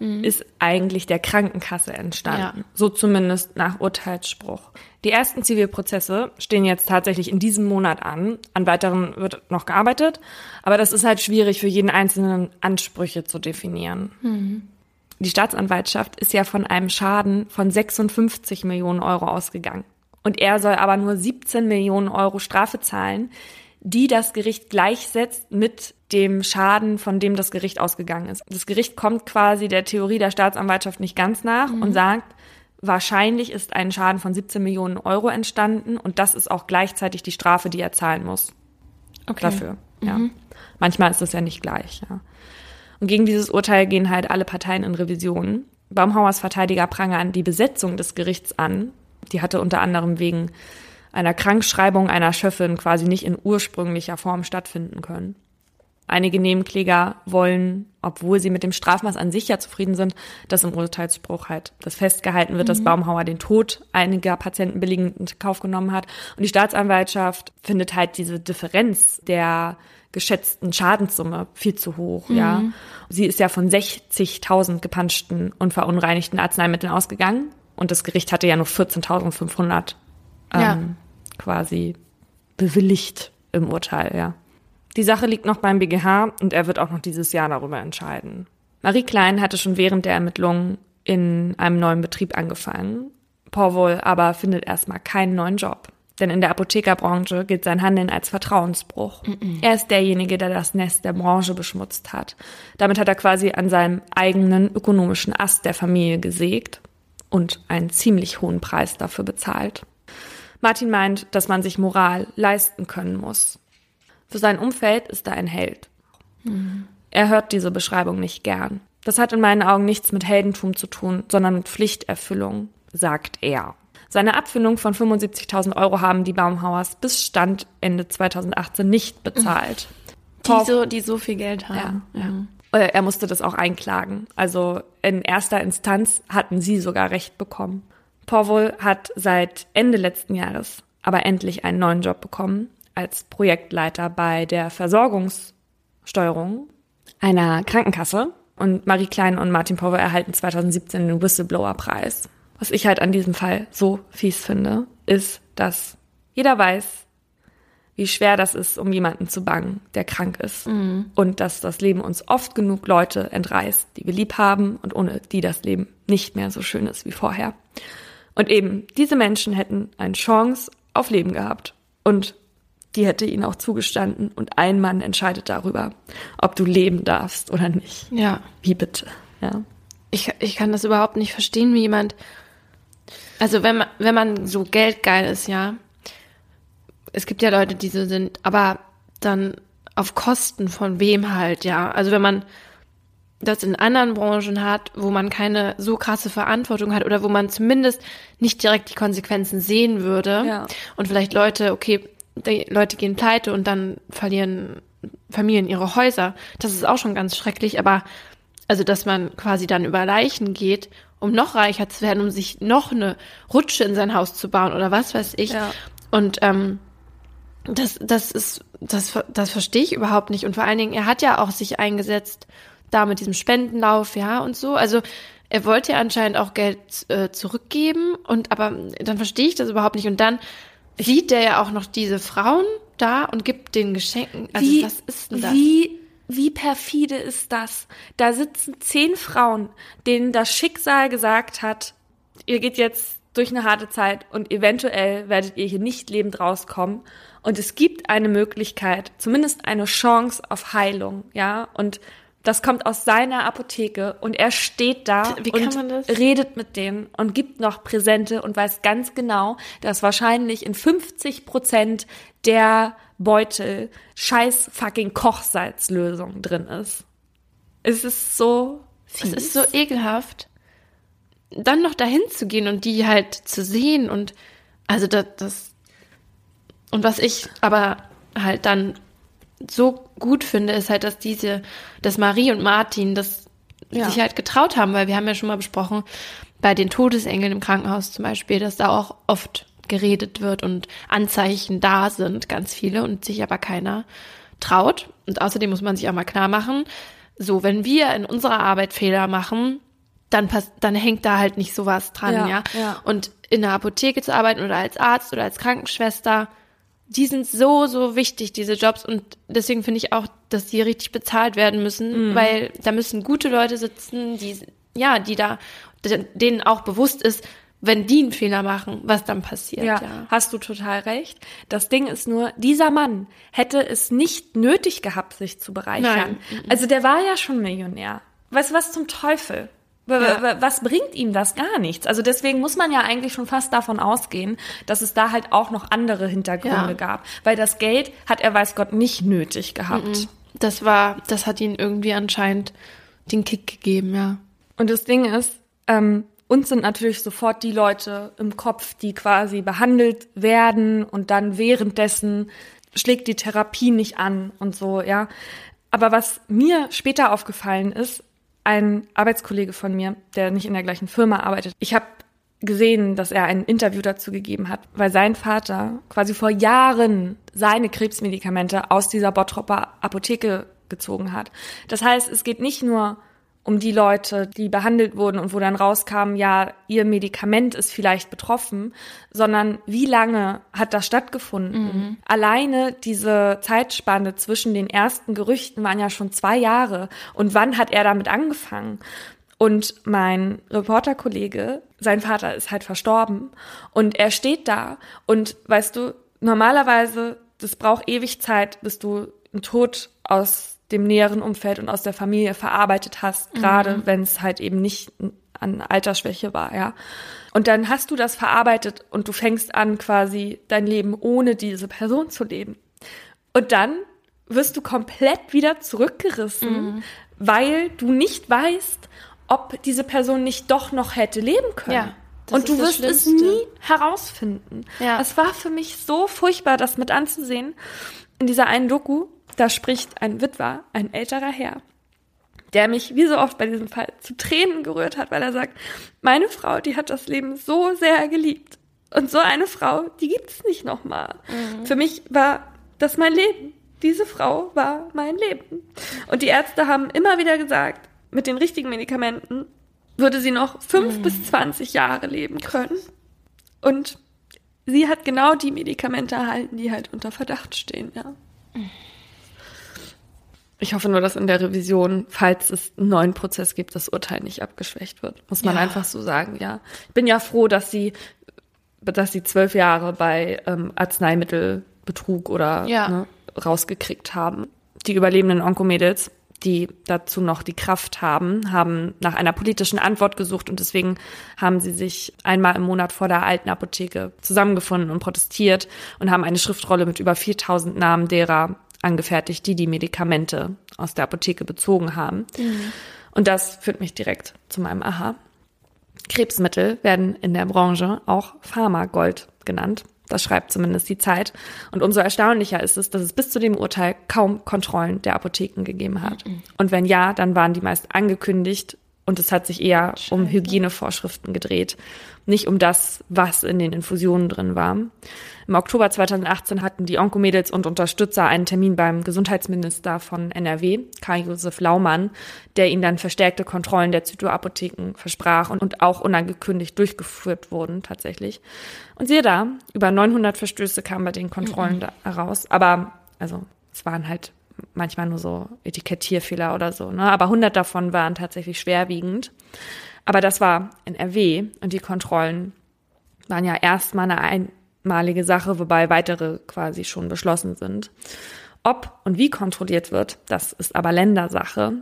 mhm. ist eigentlich der Krankenkasse entstanden. Ja. So zumindest nach Urteilsspruch. Die ersten Zivilprozesse stehen jetzt tatsächlich in diesem Monat an. An weiteren wird noch gearbeitet. Aber das ist halt schwierig für jeden einzelnen Ansprüche zu definieren. Mhm. Die Staatsanwaltschaft ist ja von einem Schaden von 56 Millionen Euro ausgegangen. Und er soll aber nur 17 Millionen Euro Strafe zahlen, die das Gericht gleichsetzt mit dem Schaden, von dem das Gericht ausgegangen ist. Das Gericht kommt quasi der Theorie der Staatsanwaltschaft nicht ganz nach mhm. und sagt, wahrscheinlich ist ein Schaden von 17 Millionen Euro entstanden und das ist auch gleichzeitig die Strafe, die er zahlen muss. Okay. Dafür. Ja. Mhm. Manchmal ist das ja nicht gleich, ja. Und gegen dieses Urteil gehen halt alle Parteien in Revision. Baumhauers Verteidiger prangern die Besetzung des Gerichts an. Die hatte unter anderem wegen einer Krankschreibung einer Schöffin quasi nicht in ursprünglicher Form stattfinden können. Einige Nebenkläger wollen, obwohl sie mit dem Strafmaß an sich ja zufrieden sind, dass im Urteilsspruch halt das festgehalten wird, mhm. dass Baumhauer den Tod einiger Patienten billigend in Kauf genommen hat. Und die Staatsanwaltschaft findet halt diese Differenz der geschätzten Schadenssumme viel zu hoch, mhm. ja. Sie ist ja von 60.000 gepanschten und verunreinigten Arzneimitteln ausgegangen und das Gericht hatte ja nur 14.500 ähm, ja. quasi bewilligt im Urteil, ja. Die Sache liegt noch beim BGH und er wird auch noch dieses Jahr darüber entscheiden. Marie Klein hatte schon während der Ermittlungen in einem neuen Betrieb angefangen. Porwohl aber findet erstmal keinen neuen Job. Denn in der Apothekerbranche gilt sein Handeln als Vertrauensbruch. Mm -mm. Er ist derjenige, der das Nest der Branche beschmutzt hat. Damit hat er quasi an seinem eigenen ökonomischen Ast der Familie gesägt und einen ziemlich hohen Preis dafür bezahlt. Martin meint, dass man sich Moral leisten können muss. Für sein Umfeld ist er ein Held. Mhm. Er hört diese Beschreibung nicht gern. Das hat in meinen Augen nichts mit Heldentum zu tun, sondern mit Pflichterfüllung, sagt er. Seine Abfindung von 75.000 Euro haben die Baumhauers bis Stand Ende 2018 nicht bezahlt. Die so, die so viel Geld haben. Ja, ja. Mhm. Er musste das auch einklagen. Also in erster Instanz hatten sie sogar Recht bekommen. Powell hat seit Ende letzten Jahres aber endlich einen neuen Job bekommen als Projektleiter bei der Versorgungssteuerung einer Krankenkasse. Und Marie Klein und Martin Power erhalten 2017 den Whistleblower-Preis. Was ich halt an diesem Fall so fies finde, ist, dass jeder weiß, wie schwer das ist, um jemanden zu bangen, der krank ist. Mhm. Und dass das Leben uns oft genug Leute entreißt, die wir lieb haben und ohne die das Leben nicht mehr so schön ist wie vorher. Und eben, diese Menschen hätten eine Chance auf Leben gehabt. Und die hätte ihnen auch zugestanden und ein Mann entscheidet darüber, ob du leben darfst oder nicht. Ja. Wie bitte, ja. Ich, ich kann das überhaupt nicht verstehen, wie jemand, also wenn man, wenn man so geldgeil ist, ja. Es gibt ja Leute, die so sind, aber dann auf Kosten von wem halt, ja. Also wenn man das in anderen Branchen hat, wo man keine so krasse Verantwortung hat oder wo man zumindest nicht direkt die Konsequenzen sehen würde ja. und vielleicht Leute, okay, die Leute gehen pleite und dann verlieren Familien ihre Häuser. Das ist auch schon ganz schrecklich, aber also, dass man quasi dann über Leichen geht, um noch reicher zu werden, um sich noch eine Rutsche in sein Haus zu bauen oder was weiß ich. Ja. Und ähm, das, das ist, das, das verstehe ich überhaupt nicht. Und vor allen Dingen, er hat ja auch sich eingesetzt, da mit diesem Spendenlauf, ja, und so. Also er wollte ja anscheinend auch Geld äh, zurückgeben und aber dann verstehe ich das überhaupt nicht. Und dann sieht der ja auch noch diese Frauen da und gibt den Geschenken. Also wie, was ist denn das? Wie, wie perfide ist das? Da sitzen zehn Frauen, denen das Schicksal gesagt hat, ihr geht jetzt durch eine harte Zeit und eventuell werdet ihr hier nicht lebend rauskommen. Und es gibt eine Möglichkeit, zumindest eine Chance auf Heilung, ja. Und das kommt aus seiner Apotheke und er steht da und redet mit denen und gibt noch Präsente und weiß ganz genau, dass wahrscheinlich in 50 Prozent der Beutel scheiß fucking Kochsalzlösung drin ist. Es ist so fies. Es ist so ekelhaft. Dann noch dahin zu gehen und die halt zu sehen und also das, das und was ich aber halt dann so gut finde, ist halt, dass diese, dass Marie und Martin das Ja. sich halt getraut haben, weil wir haben ja schon mal besprochen, bei den Todesengeln im Krankenhaus zum Beispiel, dass da auch oft geredet wird und Anzeichen da sind, ganz viele, und sich aber keiner traut. Und außerdem muss man sich auch mal klar machen, so, wenn wir in unserer Arbeit Fehler machen, dann pass dann hängt da halt nicht sowas dran, Ja, ja. ja. Und in der Apotheke zu arbeiten oder als Arzt oder als Krankenschwester, die sind so, so wichtig, diese Jobs. Und deswegen finde ich auch, dass die richtig bezahlt werden müssen, Mhm. weil da müssen gute Leute sitzen, die, ja, die da, denen auch bewusst ist, wenn die einen Fehler machen, was dann passiert. Ja, Ja. hast du total recht. Das Ding ist nur, dieser Mann hätte es nicht nötig gehabt, sich zu bereichern. Nein. Also der war ja schon Millionär. Weißt du, was zum Teufel? Ja. Was bringt ihm das? Gar nichts. Also deswegen muss man ja eigentlich schon fast davon ausgehen, dass es da halt auch noch andere Hintergründe Ja. gab. Weil das Geld hat er, weiß Gott, nicht nötig gehabt. Das war, das hat ihnen irgendwie anscheinend den Kick gegeben, ja. Und das Ding ist, ähm, uns sind natürlich sofort die Leute im Kopf, die quasi behandelt werden und dann währenddessen schlägt die Therapie nicht an und so, ja. Aber was mir später aufgefallen ist, ein Arbeitskollege von mir, der nicht in der gleichen Firma arbeitet, ich habe gesehen, dass er ein Interview dazu gegeben hat, weil sein Vater quasi vor Jahren seine Krebsmedikamente aus dieser Bottropper Apotheke gezogen hat. Das heißt, es geht nicht nur um die Leute, die behandelt wurden und wo dann rauskam, ja, ihr Medikament ist vielleicht betroffen, sondern wie lange hat das stattgefunden? Alleine diese Zeitspanne zwischen den ersten Gerüchten waren ja schon zwei Jahre. Und wann hat er damit angefangen? Und mein Reporterkollege, sein Vater ist halt verstorben und er steht da und weißt du, normalerweise, das braucht ewig Zeit, bis du einen Tod aus dem näheren Umfeld und aus der Familie verarbeitet hast, gerade wenn es halt eben nicht an Altersschwäche war, ja. Und dann hast du das verarbeitet und du fängst an, quasi dein Leben ohne diese Person zu leben. Und dann wirst du komplett wieder zurückgerissen, weil du nicht weißt, ob diese Person nicht doch noch hätte leben können. Ja, das und du wirst es nie herausfinden. Ja. Es war für mich so furchtbar, das mit anzusehen. In dieser einen Doku, da spricht ein Witwer, ein älterer Herr, der mich wie so oft bei diesem Fall zu Tränen gerührt hat, weil er sagt, meine Frau, die hat das Leben so sehr geliebt. Und so eine Frau, die gibt's nicht nochmal. Für mich war das mein Leben. Diese Frau war mein Leben. Und die Ärzte haben immer wieder gesagt, mit den richtigen Medikamenten würde sie noch fünf bis zwanzig Jahre leben können. Und sie hat genau die Medikamente erhalten, die halt unter Verdacht stehen, ja. Ich hoffe nur, dass in der Revision, falls es einen neuen Prozess gibt, das Urteil nicht abgeschwächt wird. Muss man Ja. einfach so sagen, ja. Ich bin ja froh, dass sie, dass sie zwölf Jahre bei ähm, Arzneimittelbetrug oder Ja. ne, rausgekriegt haben. Die überlebenden Onkomädels, die dazu noch die Kraft haben, haben nach einer politischen Antwort gesucht und deswegen haben sie sich einmal im Monat vor der alten Apotheke zusammengefunden und protestiert und haben eine Schriftrolle mit über 4000 Namen derer angefertigt, die die Medikamente aus der Apotheke bezogen haben. Und das führt mich direkt zu meinem Aha. Krebsmittel werden in der Branche auch Pharmagold genannt. Das schreibt zumindest die Zeit. Und umso erstaunlicher ist es, dass es bis zu dem Urteil kaum Kontrollen der Apotheken gegeben hat. Und wenn ja, dann waren die meist angekündigt und es hat sich eher um Hygienevorschriften gedreht, nicht um das, was in den Infusionen drin war. Im Oktober 2018 hatten die Onkomädels und Unterstützer einen Termin beim Gesundheitsminister von NRW, Karl-Josef Laumann, der ihnen dann verstärkte Kontrollen der Zytoapotheken versprach und, und auch unangekündigt durchgeführt wurden tatsächlich. Und siehe da, über 900 Verstöße kamen bei den Kontrollen da heraus. Aber, also, es waren halt manchmal nur so Etikettierfehler oder so, ne? Aber 100 davon waren tatsächlich schwerwiegend. Aber das war NRW und die Kontrollen waren ja erstmal eine einmalige Sache, wobei weitere quasi schon beschlossen sind. Ob und wie kontrolliert wird, das ist aber Ländersache.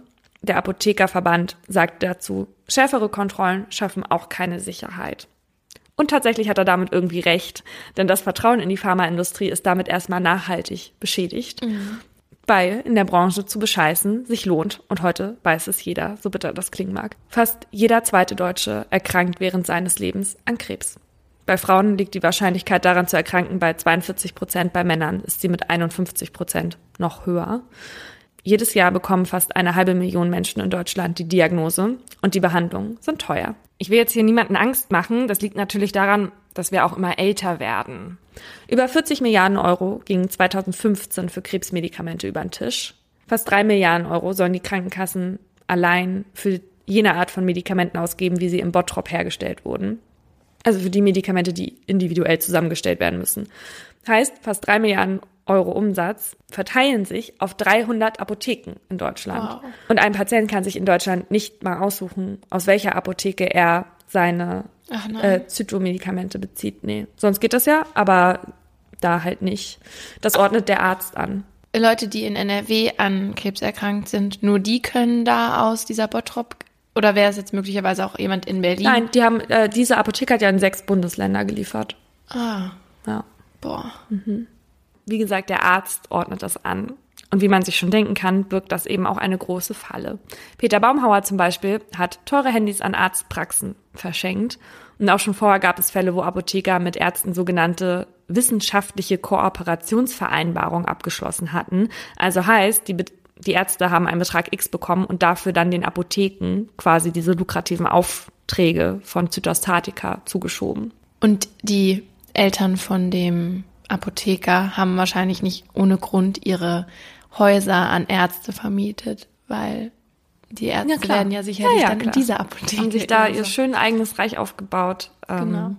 Der Apothekerverband sagt dazu, schärfere Kontrollen schaffen auch keine Sicherheit. Und tatsächlich hat er damit irgendwie recht, denn das Vertrauen in die Pharmaindustrie ist damit erstmal nachhaltig beschädigt, weil in der Branche zu bescheißen sich lohnt und heute weiß es jeder, so bitter das klingen mag. Fast jeder zweite Deutsche erkrankt während seines Lebens an Krebs. Bei Frauen liegt die Wahrscheinlichkeit daran zu erkranken bei 42 Prozent, bei Männern ist sie mit 51 Prozent noch höher. Jedes Jahr bekommen fast eine halbe Million Menschen in Deutschland die Diagnose und die Behandlungen sind teuer. Ich will jetzt hier niemanden Angst machen. Das liegt natürlich daran, dass wir auch immer älter werden. Über 40 Milliarden Euro gingen 2015 für Krebsmedikamente über den Tisch. Fast drei Milliarden Euro sollen die Krankenkassen allein für jene Art von Medikamenten ausgeben, wie sie im Bottrop hergestellt wurden. Also für die Medikamente, die individuell zusammengestellt werden müssen. Heißt, fast drei Milliarden Euro Umsatz verteilen sich auf 300 Apotheken in Deutschland. Wow. Und ein Patient kann sich in Deutschland nicht mal aussuchen, aus welcher Apotheke er seine äh, Zytomedikamente bezieht. Nee, sonst geht das ja, aber da halt nicht. Das ordnet der Arzt an. Leute, die in NRW an Krebs erkrankt sind, nur die können da aus dieser Bottrop oder wäre es jetzt möglicherweise auch jemand in Berlin? Nein, die haben äh, diese Apotheke hat ja in sechs Bundesländer geliefert. Ah. Ja. Boah. Mhm. Wie gesagt, der Arzt ordnet das an. Und wie man sich schon denken kann, birgt das eben auch eine große Falle. Peter Baumhauer zum Beispiel hat teure Handys an Arztpraxen verschenkt. Und auch schon vorher gab es Fälle, wo Apotheker mit Ärzten sogenannte wissenschaftliche Kooperationsvereinbarungen abgeschlossen hatten. Also heißt, die, die Ärzte haben einen Betrag X bekommen und dafür dann den Apotheken quasi diese lukrativen Aufträge von Zytostatika zugeschoben. Und die Eltern von dem Apotheker haben wahrscheinlich nicht ohne Grund ihre Häuser an Ärzte vermietet, weil die Ärzte ja, werden ja sicherlich ja, ja, dann klar. in dieser Apotheke. Haben sich da ihr schön eigenes Reich aufgebaut, ähm, genau.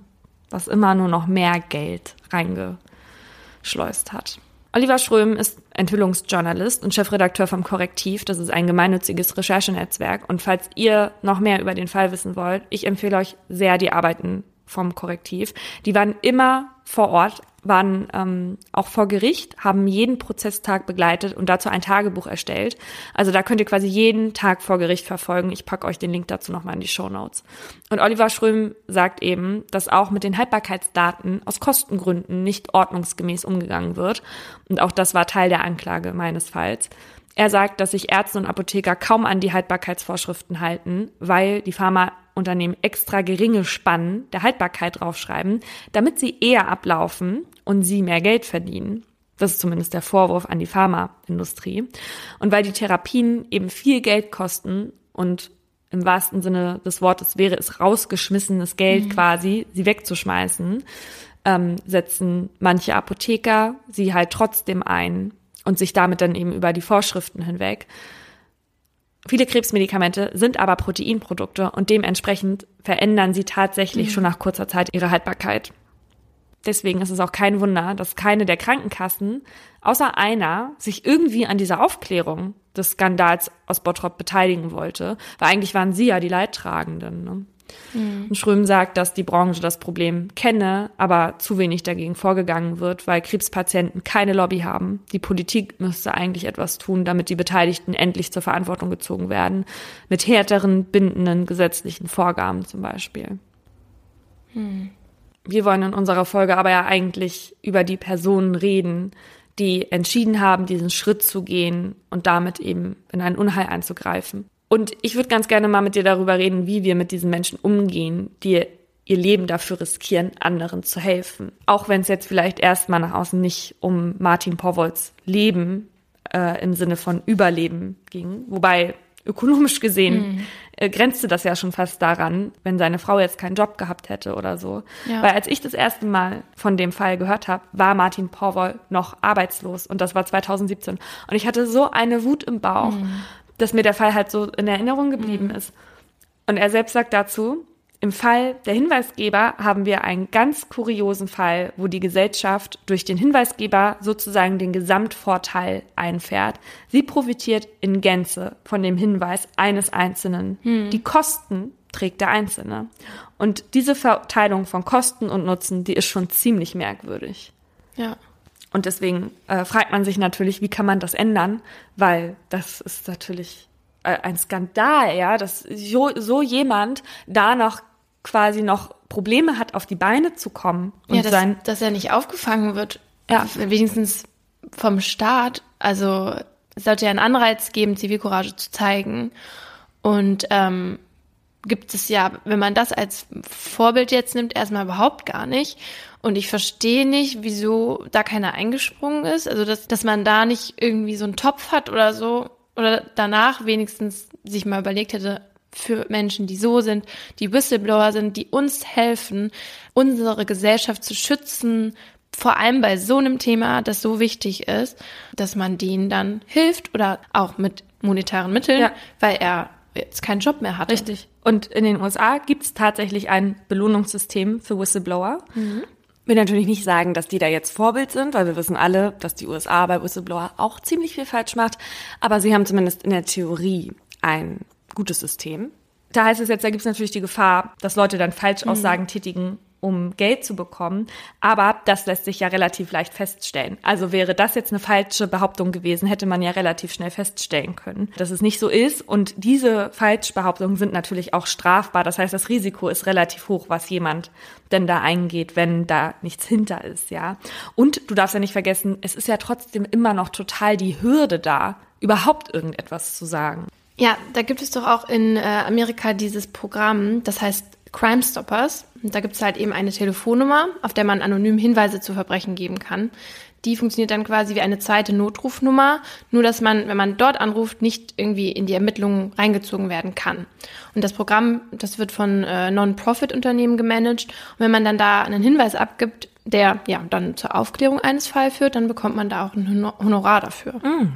was immer nur noch mehr Geld reingeschleust hat. Oliver Schröm ist Enthüllungsjournalist und Chefredakteur vom Korrektiv. Das ist ein gemeinnütziges Recherchenetzwerk. Und falls ihr noch mehr über den Fall wissen wollt, ich empfehle euch sehr die Arbeiten vom Korrektiv. Die waren immer vor Ort waren ähm, auch vor Gericht, haben jeden Prozesstag begleitet und dazu ein Tagebuch erstellt. Also da könnt ihr quasi jeden Tag vor Gericht verfolgen. Ich packe euch den Link dazu nochmal in die Show. Und Oliver Schröm sagt eben, dass auch mit den Haltbarkeitsdaten aus Kostengründen nicht ordnungsgemäß umgegangen wird. Und auch das war Teil der Anklage meines Falls. Er sagt, dass sich Ärzte und Apotheker kaum an die Haltbarkeitsvorschriften halten, weil die Pharmaunternehmen extra geringe Spannen der Haltbarkeit draufschreiben, damit sie eher ablaufen und sie mehr Geld verdienen. Das ist zumindest der Vorwurf an die Pharmaindustrie. Und weil die Therapien eben viel Geld kosten und im wahrsten Sinne des Wortes wäre es rausgeschmissenes Geld mhm. quasi, sie wegzuschmeißen, ähm, setzen manche Apotheker sie halt trotzdem ein und sich damit dann eben über die Vorschriften hinweg. Viele Krebsmedikamente sind aber Proteinprodukte und dementsprechend verändern sie tatsächlich mhm. schon nach kurzer Zeit ihre Haltbarkeit. Deswegen ist es auch kein Wunder, dass keine der Krankenkassen, außer einer, sich irgendwie an dieser Aufklärung des Skandals aus Bottrop beteiligen wollte, weil eigentlich waren sie ja die Leidtragenden. Ne? Mhm. Und Schröm sagt, dass die Branche das Problem kenne, aber zu wenig dagegen vorgegangen wird, weil Krebspatienten keine Lobby haben. Die Politik müsste eigentlich etwas tun, damit die Beteiligten endlich zur Verantwortung gezogen werden, mit härteren, bindenden gesetzlichen Vorgaben zum Beispiel. Mhm. Wir wollen in unserer Folge aber ja eigentlich über die Personen reden, die entschieden haben, diesen Schritt zu gehen und damit eben in ein Unheil einzugreifen. Und ich würde ganz gerne mal mit dir darüber reden, wie wir mit diesen Menschen umgehen, die ihr Leben dafür riskieren, anderen zu helfen. Auch wenn es jetzt vielleicht erstmal nach außen nicht um Martin Powolls Leben äh, im Sinne von Überleben ging. Wobei ökonomisch gesehen mhm. äh, grenzte das ja schon fast daran, wenn seine Frau jetzt keinen Job gehabt hätte oder so. Ja. Weil als ich das erste Mal von dem Fall gehört habe, war Martin Porwoll noch arbeitslos und das war 2017. Und ich hatte so eine Wut im Bauch, mhm. Dass mir der Fall halt so in Erinnerung geblieben mhm. ist. Und er selbst sagt dazu, im Fall der Hinweisgeber haben wir einen ganz kuriosen Fall, wo die Gesellschaft durch den Hinweisgeber sozusagen den Gesamtvorteil einfährt. Sie profitiert in Gänze von dem Hinweis eines Einzelnen. Hm. Die Kosten trägt der Einzelne. Und diese Verteilung von Kosten und Nutzen, die ist schon ziemlich merkwürdig. Ja. Und deswegen äh, fragt man sich natürlich, wie kann man das ändern? Weil das ist natürlich äh, ein Skandal, ja, dass so, so jemand da noch quasi noch Probleme hat, auf die Beine zu kommen. Und ja, dass, sein dass er nicht aufgefangen wird. Ja. Wenigstens vom Staat. Also es sollte ja einen Anreiz geben, Zivilcourage zu zeigen. Und ähm, gibt es ja, wenn man das als Vorbild jetzt nimmt, erstmal überhaupt gar nicht. Und ich verstehe nicht, wieso da keiner eingesprungen ist. Also, dass, dass man da nicht irgendwie so einen Topf hat oder so. Oder danach wenigstens sich mal überlegt hätte, für Menschen, die so sind, die Whistleblower sind, die uns helfen, unsere Gesellschaft zu schützen, vor allem bei so einem Thema, das so wichtig ist, dass man denen dann hilft oder auch mit monetären Mitteln, ja. weil er jetzt keinen Job mehr hat. Richtig. Und in den USA gibt es tatsächlich ein Belohnungssystem für Whistleblower. Mhm. Will natürlich nicht sagen, dass die da jetzt Vorbild sind, weil wir wissen alle, dass die USA bei Whistleblower auch ziemlich viel falsch macht. Aber sie haben zumindest in der Theorie ein gutes System. Da heißt es jetzt, da gibt es natürlich die Gefahr, dass Leute dann Falschaussagen mhm. tätigen um Geld zu bekommen. Aber das lässt sich ja relativ leicht feststellen. Also wäre das jetzt eine falsche Behauptung gewesen, hätte man ja relativ schnell feststellen können, dass es nicht so ist. Und diese Falschbehauptungen sind natürlich auch strafbar. Das heißt, das Risiko ist relativ hoch, was jemand denn da eingeht, wenn da nichts hinter ist, ja. Und du darfst ja nicht vergessen, es ist ja trotzdem immer noch total die Hürde da, überhaupt irgendetwas zu sagen. Ja, da gibt es doch auch in äh, Amerika dieses Programm, das heißt Crime Stoppers. Und da gibt es halt eben eine Telefonnummer, auf der man anonym Hinweise zu Verbrechen geben kann. Die funktioniert dann quasi wie eine zweite Notrufnummer, nur dass man, wenn man dort anruft, nicht irgendwie in die Ermittlungen reingezogen werden kann. Und das Programm, das wird von äh, Non-Profit-Unternehmen gemanagt. Und wenn man dann da einen Hinweis abgibt, der ja dann zur Aufklärung eines Falls führt, dann bekommt man da auch ein Honorar dafür. Mm.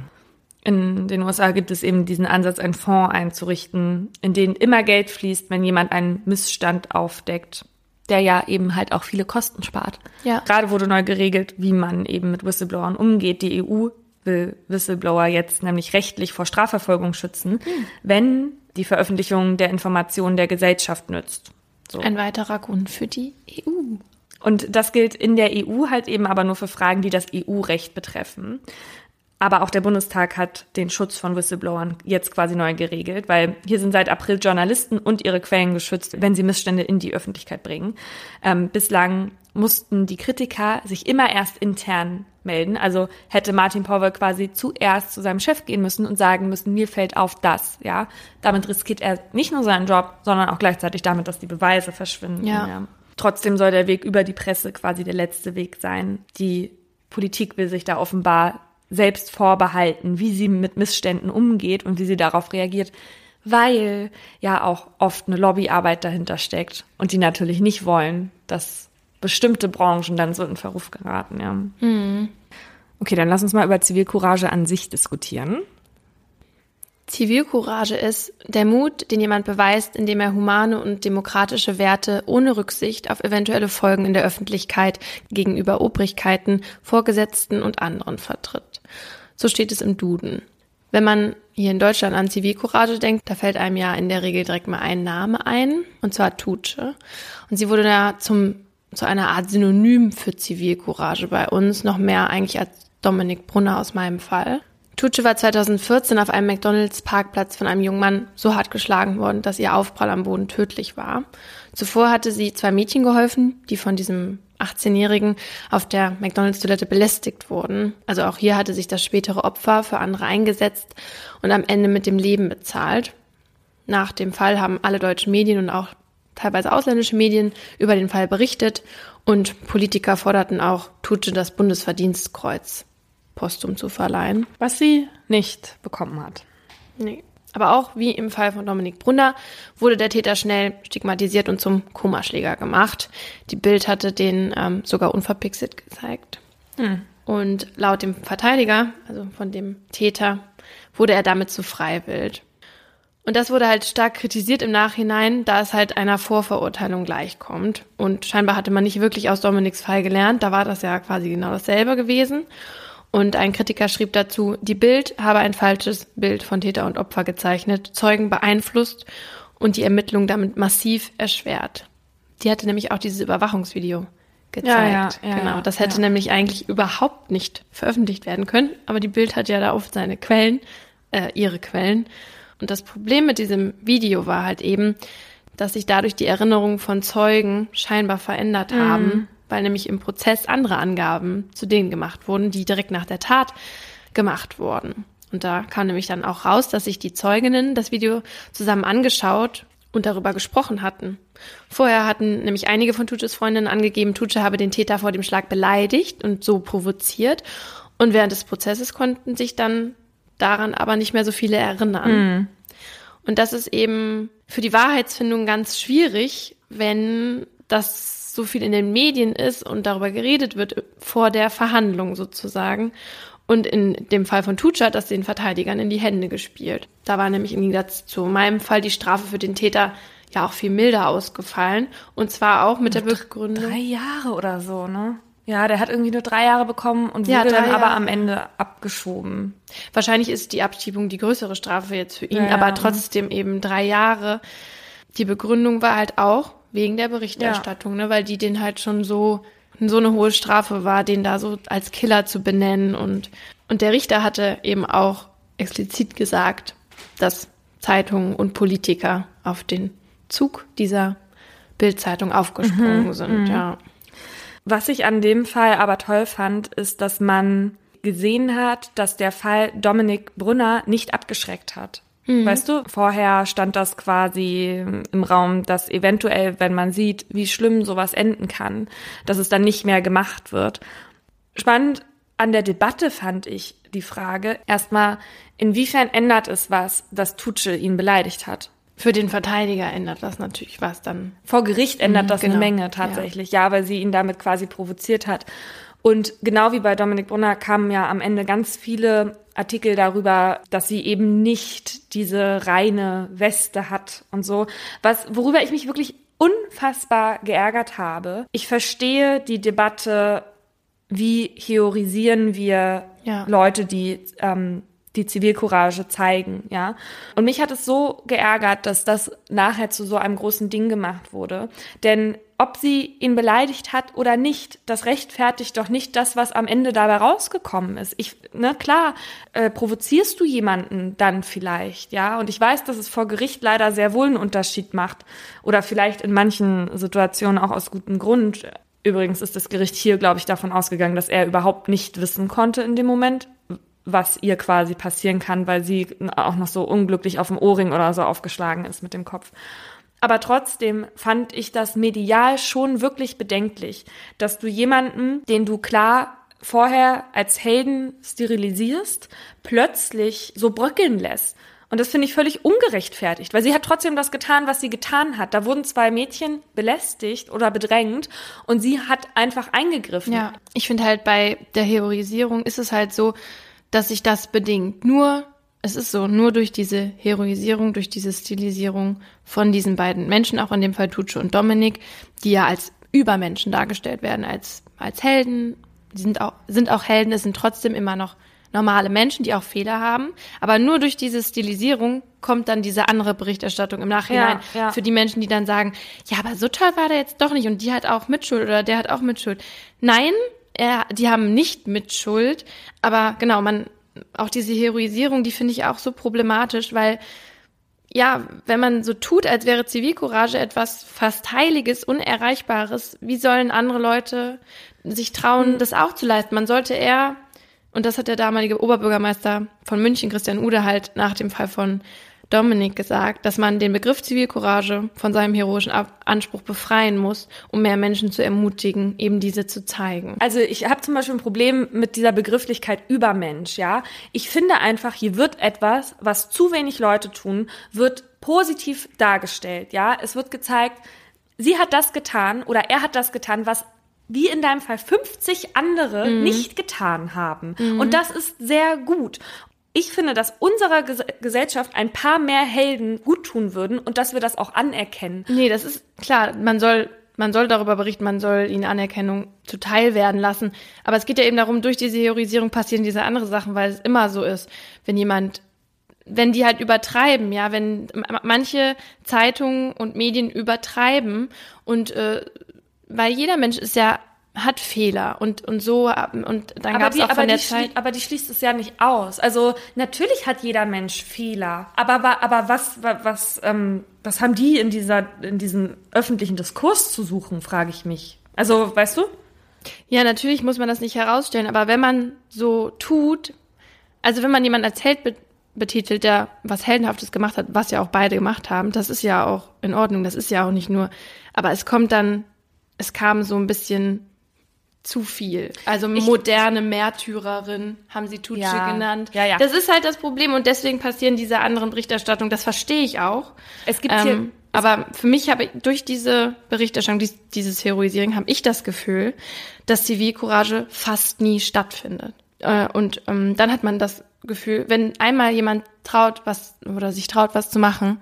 In den USA gibt es eben diesen Ansatz, einen Fonds einzurichten, in den immer Geld fließt, wenn jemand einen Missstand aufdeckt, der ja eben halt auch viele Kosten spart. Ja. Gerade wurde neu geregelt, wie man eben mit Whistleblowern umgeht. Die EU will Whistleblower jetzt nämlich rechtlich vor Strafverfolgung schützen, hm. wenn die Veröffentlichung der Informationen der Gesellschaft nützt. So. Ein weiterer Grund für die EU. Und das gilt in der EU halt eben aber nur für Fragen, die das EU-Recht betreffen. Aber auch der Bundestag hat den Schutz von Whistleblowern jetzt quasi neu geregelt, weil hier sind seit April Journalisten und ihre Quellen geschützt, wenn sie Missstände in die Öffentlichkeit bringen. Ähm, bislang mussten die Kritiker sich immer erst intern melden. Also hätte Martin Powell quasi zuerst zu seinem Chef gehen müssen und sagen müssen, mir fällt auf das, ja. Damit riskiert er nicht nur seinen Job, sondern auch gleichzeitig damit, dass die Beweise verschwinden. Ja. ja. Trotzdem soll der Weg über die Presse quasi der letzte Weg sein. Die Politik will sich da offenbar selbst vorbehalten, wie sie mit Missständen umgeht und wie sie darauf reagiert, weil ja auch oft eine Lobbyarbeit dahinter steckt und die natürlich nicht wollen, dass bestimmte Branchen dann so in Verruf geraten. Ja. Mhm. Okay, dann lass uns mal über Zivilcourage an sich diskutieren. Zivilcourage ist der Mut, den jemand beweist, indem er humane und demokratische Werte ohne Rücksicht auf eventuelle Folgen in der Öffentlichkeit gegenüber Obrigkeiten, Vorgesetzten und anderen vertritt. So steht es im Duden. Wenn man hier in Deutschland an Zivilcourage denkt, da fällt einem ja in der Regel direkt mal ein Name ein, und zwar Tutsche. Und sie wurde da zum, zu einer Art Synonym für Zivilcourage bei uns, noch mehr eigentlich als Dominik Brunner aus meinem Fall. Tucci war 2014 auf einem McDonalds-Parkplatz von einem jungen Mann so hart geschlagen worden, dass ihr Aufprall am Boden tödlich war. Zuvor hatte sie zwei Mädchen geholfen, die von diesem 18-Jährigen auf der McDonalds-Toilette belästigt wurden. Also auch hier hatte sich das spätere Opfer für andere eingesetzt und am Ende mit dem Leben bezahlt. Nach dem Fall haben alle deutschen Medien und auch teilweise ausländische Medien über den Fall berichtet und Politiker forderten auch Tutsche das Bundesverdienstkreuz postum zu verleihen. Was sie nicht bekommen hat. Nee. Aber auch wie im Fall von Dominik Brunner wurde der Täter schnell stigmatisiert und zum Komaschläger gemacht. Die Bild hatte den ähm, sogar unverpixelt gezeigt. Hm. Und laut dem Verteidiger, also von dem Täter, wurde er damit zu Freiwild. Und das wurde halt stark kritisiert im Nachhinein, da es halt einer Vorverurteilung gleichkommt. Und scheinbar hatte man nicht wirklich aus Dominiks Fall gelernt. Da war das ja quasi genau dasselbe gewesen. Und ein Kritiker schrieb dazu, die Bild habe ein falsches Bild von Täter und Opfer gezeichnet, Zeugen beeinflusst und die Ermittlung damit massiv erschwert. Die hatte nämlich auch dieses Überwachungsvideo gezeigt. Ja, ja, ja, genau, das hätte nämlich eigentlich überhaupt nicht veröffentlicht werden können, aber die Bild hat ja da oft seine Quellen, äh, ihre Quellen. Und das Problem mit diesem Video war halt eben, dass sich dadurch die Erinnerungen von Zeugen scheinbar verändert mhm. Weil nämlich im Prozess andere Angaben zu denen gemacht wurden, die direkt nach der Tat gemacht wurden. Und da kam nämlich dann auch raus, dass sich die Zeuginnen das Video zusammen angeschaut und darüber gesprochen hatten. Vorher hatten nämlich einige von Tuches Freundinnen angegeben, Tuche habe den Täter vor dem Schlag beleidigt und so provoziert. Und während des Prozesses konnten sich dann daran aber nicht mehr so viele erinnern. Mhm. Und das ist eben für die Wahrheitsfindung ganz schwierig, wenn das so viel in den Medien ist und darüber geredet wird vor der Verhandlung sozusagen. Und in dem Fall von Tucci hat das den Verteidigern in die Hände gespielt. Da war nämlich im Gegensatz zu meinem Fall die Strafe für den Täter ja auch viel milder ausgefallen. Und zwar auch mit der Begründung. Drei Jahre oder so, ne? Ja, der hat irgendwie nur drei Jahre bekommen und wurde ja, dann aber am Ende abgeschoben. Wahrscheinlich ist die Abschiebung die größere Strafe jetzt für ihn, ja, aber trotzdem eben drei Jahre. Die Begründung war halt auch wegen der Berichterstattung, ja. ne, weil die den halt schon so so eine hohe Strafe war, den da so als Killer zu benennen und und der Richter hatte eben auch explizit gesagt, dass Zeitungen und Politiker auf den Zug dieser Bildzeitung aufgesprungen mhm, sind, mhm. ja. Was ich an dem Fall aber toll fand, ist, dass man gesehen hat, dass der Fall Dominik Brunner nicht abgeschreckt hat. Mhm. Weißt du, vorher stand das quasi im Raum, dass eventuell, wenn man sieht, wie schlimm sowas enden kann, dass es dann nicht mehr gemacht wird. Spannend an der Debatte fand ich die Frage erstmal, inwiefern ändert es was, dass Tutsche ihn beleidigt hat? Für den Verteidiger ändert das natürlich was dann. Vor Gericht ändert mhm, das genau. eine Menge tatsächlich, ja. ja, weil sie ihn damit quasi provoziert hat. Und genau wie bei Dominik Brunner kamen ja am Ende ganz viele Artikel darüber, dass sie eben nicht diese reine Weste hat und so. Was, worüber ich mich wirklich unfassbar geärgert habe. Ich verstehe die Debatte, wie theorisieren wir ja. Leute, die ähm, die Zivilcourage zeigen, ja. Und mich hat es so geärgert, dass das nachher zu so einem großen Ding gemacht wurde. Denn ob sie ihn beleidigt hat oder nicht, das rechtfertigt doch nicht das, was am Ende dabei rausgekommen ist. Ich, ne, klar, äh, provozierst du jemanden dann vielleicht, ja. Und ich weiß, dass es vor Gericht leider sehr wohl einen Unterschied macht. Oder vielleicht in manchen Situationen auch aus gutem Grund. Übrigens ist das Gericht hier, glaube ich, davon ausgegangen, dass er überhaupt nicht wissen konnte in dem Moment, was ihr quasi passieren kann, weil sie auch noch so unglücklich auf dem Ohrring oder so aufgeschlagen ist mit dem Kopf. Aber trotzdem fand ich das medial schon wirklich bedenklich, dass du jemanden, den du klar vorher als Helden sterilisierst, plötzlich so bröckeln lässt. Und das finde ich völlig ungerechtfertigt, weil sie hat trotzdem das getan, was sie getan hat. Da wurden zwei Mädchen belästigt oder bedrängt und sie hat einfach eingegriffen. Ja, ich finde halt bei der Heroisierung ist es halt so, dass sich das bedingt. Nur, es ist so, nur durch diese Heroisierung, durch diese Stilisierung von diesen beiden Menschen, auch in dem Fall Tucci und Dominik, die ja als Übermenschen dargestellt werden, als, als Helden, die sind auch, sind auch Helden, es sind trotzdem immer noch normale Menschen, die auch Fehler haben. Aber nur durch diese Stilisierung kommt dann diese andere Berichterstattung im Nachhinein ja, ja. für die Menschen, die dann sagen, ja, aber so toll war der jetzt doch nicht und die hat auch Mitschuld oder der hat auch Mitschuld. Nein, er, die haben nicht Mitschuld, aber genau, man, auch diese Heroisierung, die finde ich auch so problematisch, weil ja, wenn man so tut, als wäre Zivilcourage etwas fast Heiliges, Unerreichbares, wie sollen andere Leute sich trauen, mhm. das auch zu leisten? Man sollte eher, und das hat der damalige Oberbürgermeister von München, Christian Ude, halt nach dem Fall von Dominik gesagt, dass man den Begriff Zivilcourage von seinem heroischen Anspruch befreien muss, um mehr Menschen zu ermutigen, eben diese zu zeigen. Also ich habe zum Beispiel ein Problem mit dieser Begrifflichkeit Übermensch, ja. Ich finde einfach, hier wird etwas, was zu wenig Leute tun, wird positiv dargestellt, ja. Es wird gezeigt, sie hat das getan oder er hat das getan, was wie in deinem Fall 50 andere mhm. nicht getan haben. Mhm. Und das ist sehr gut ich finde, dass unserer Ges Gesellschaft ein paar mehr Helden gut tun würden und dass wir das auch anerkennen. Nee, das ist klar. Man soll, man soll darüber berichten, man soll ihnen Anerkennung zuteil werden lassen. Aber es geht ja eben darum, durch diese Theorisierung passieren diese andere Sachen, weil es immer so ist, wenn jemand wenn die halt übertreiben, ja, wenn manche Zeitungen und Medien übertreiben und äh, weil jeder Mensch ist ja hat Fehler und und so und dann gab es auch von der Zeit. Aber die schließt es ja nicht aus. Also natürlich hat jeder Mensch Fehler, aber aber was was ähm, was haben die in dieser in diesem öffentlichen Diskurs zu suchen, frage ich mich. Also weißt du? Ja, natürlich muss man das nicht herausstellen, aber wenn man so tut, also wenn man jemanden als Held be betitelt er was Heldenhaftes gemacht hat, was ja auch beide gemacht haben. Das ist ja auch in Ordnung, das ist ja auch nicht nur. Aber es kommt dann, es kam so ein bisschen zu viel. Also moderne Märtyrerin haben sie Tutsche Ja. genannt. Ja, ja. Das ist halt das Problem und deswegen passieren diese anderen Berichterstattungen. Das verstehe ich auch. Es gibt hier- ähm, aber für mich habe ich durch diese Berichterstattung, dies, dieses Heroisieren, habe ich das Gefühl, dass Zivilcourage fast nie stattfindet. Äh, und ähm, dann hat man das Gefühl, wenn einmal jemand traut, was oder sich traut, was zu machen,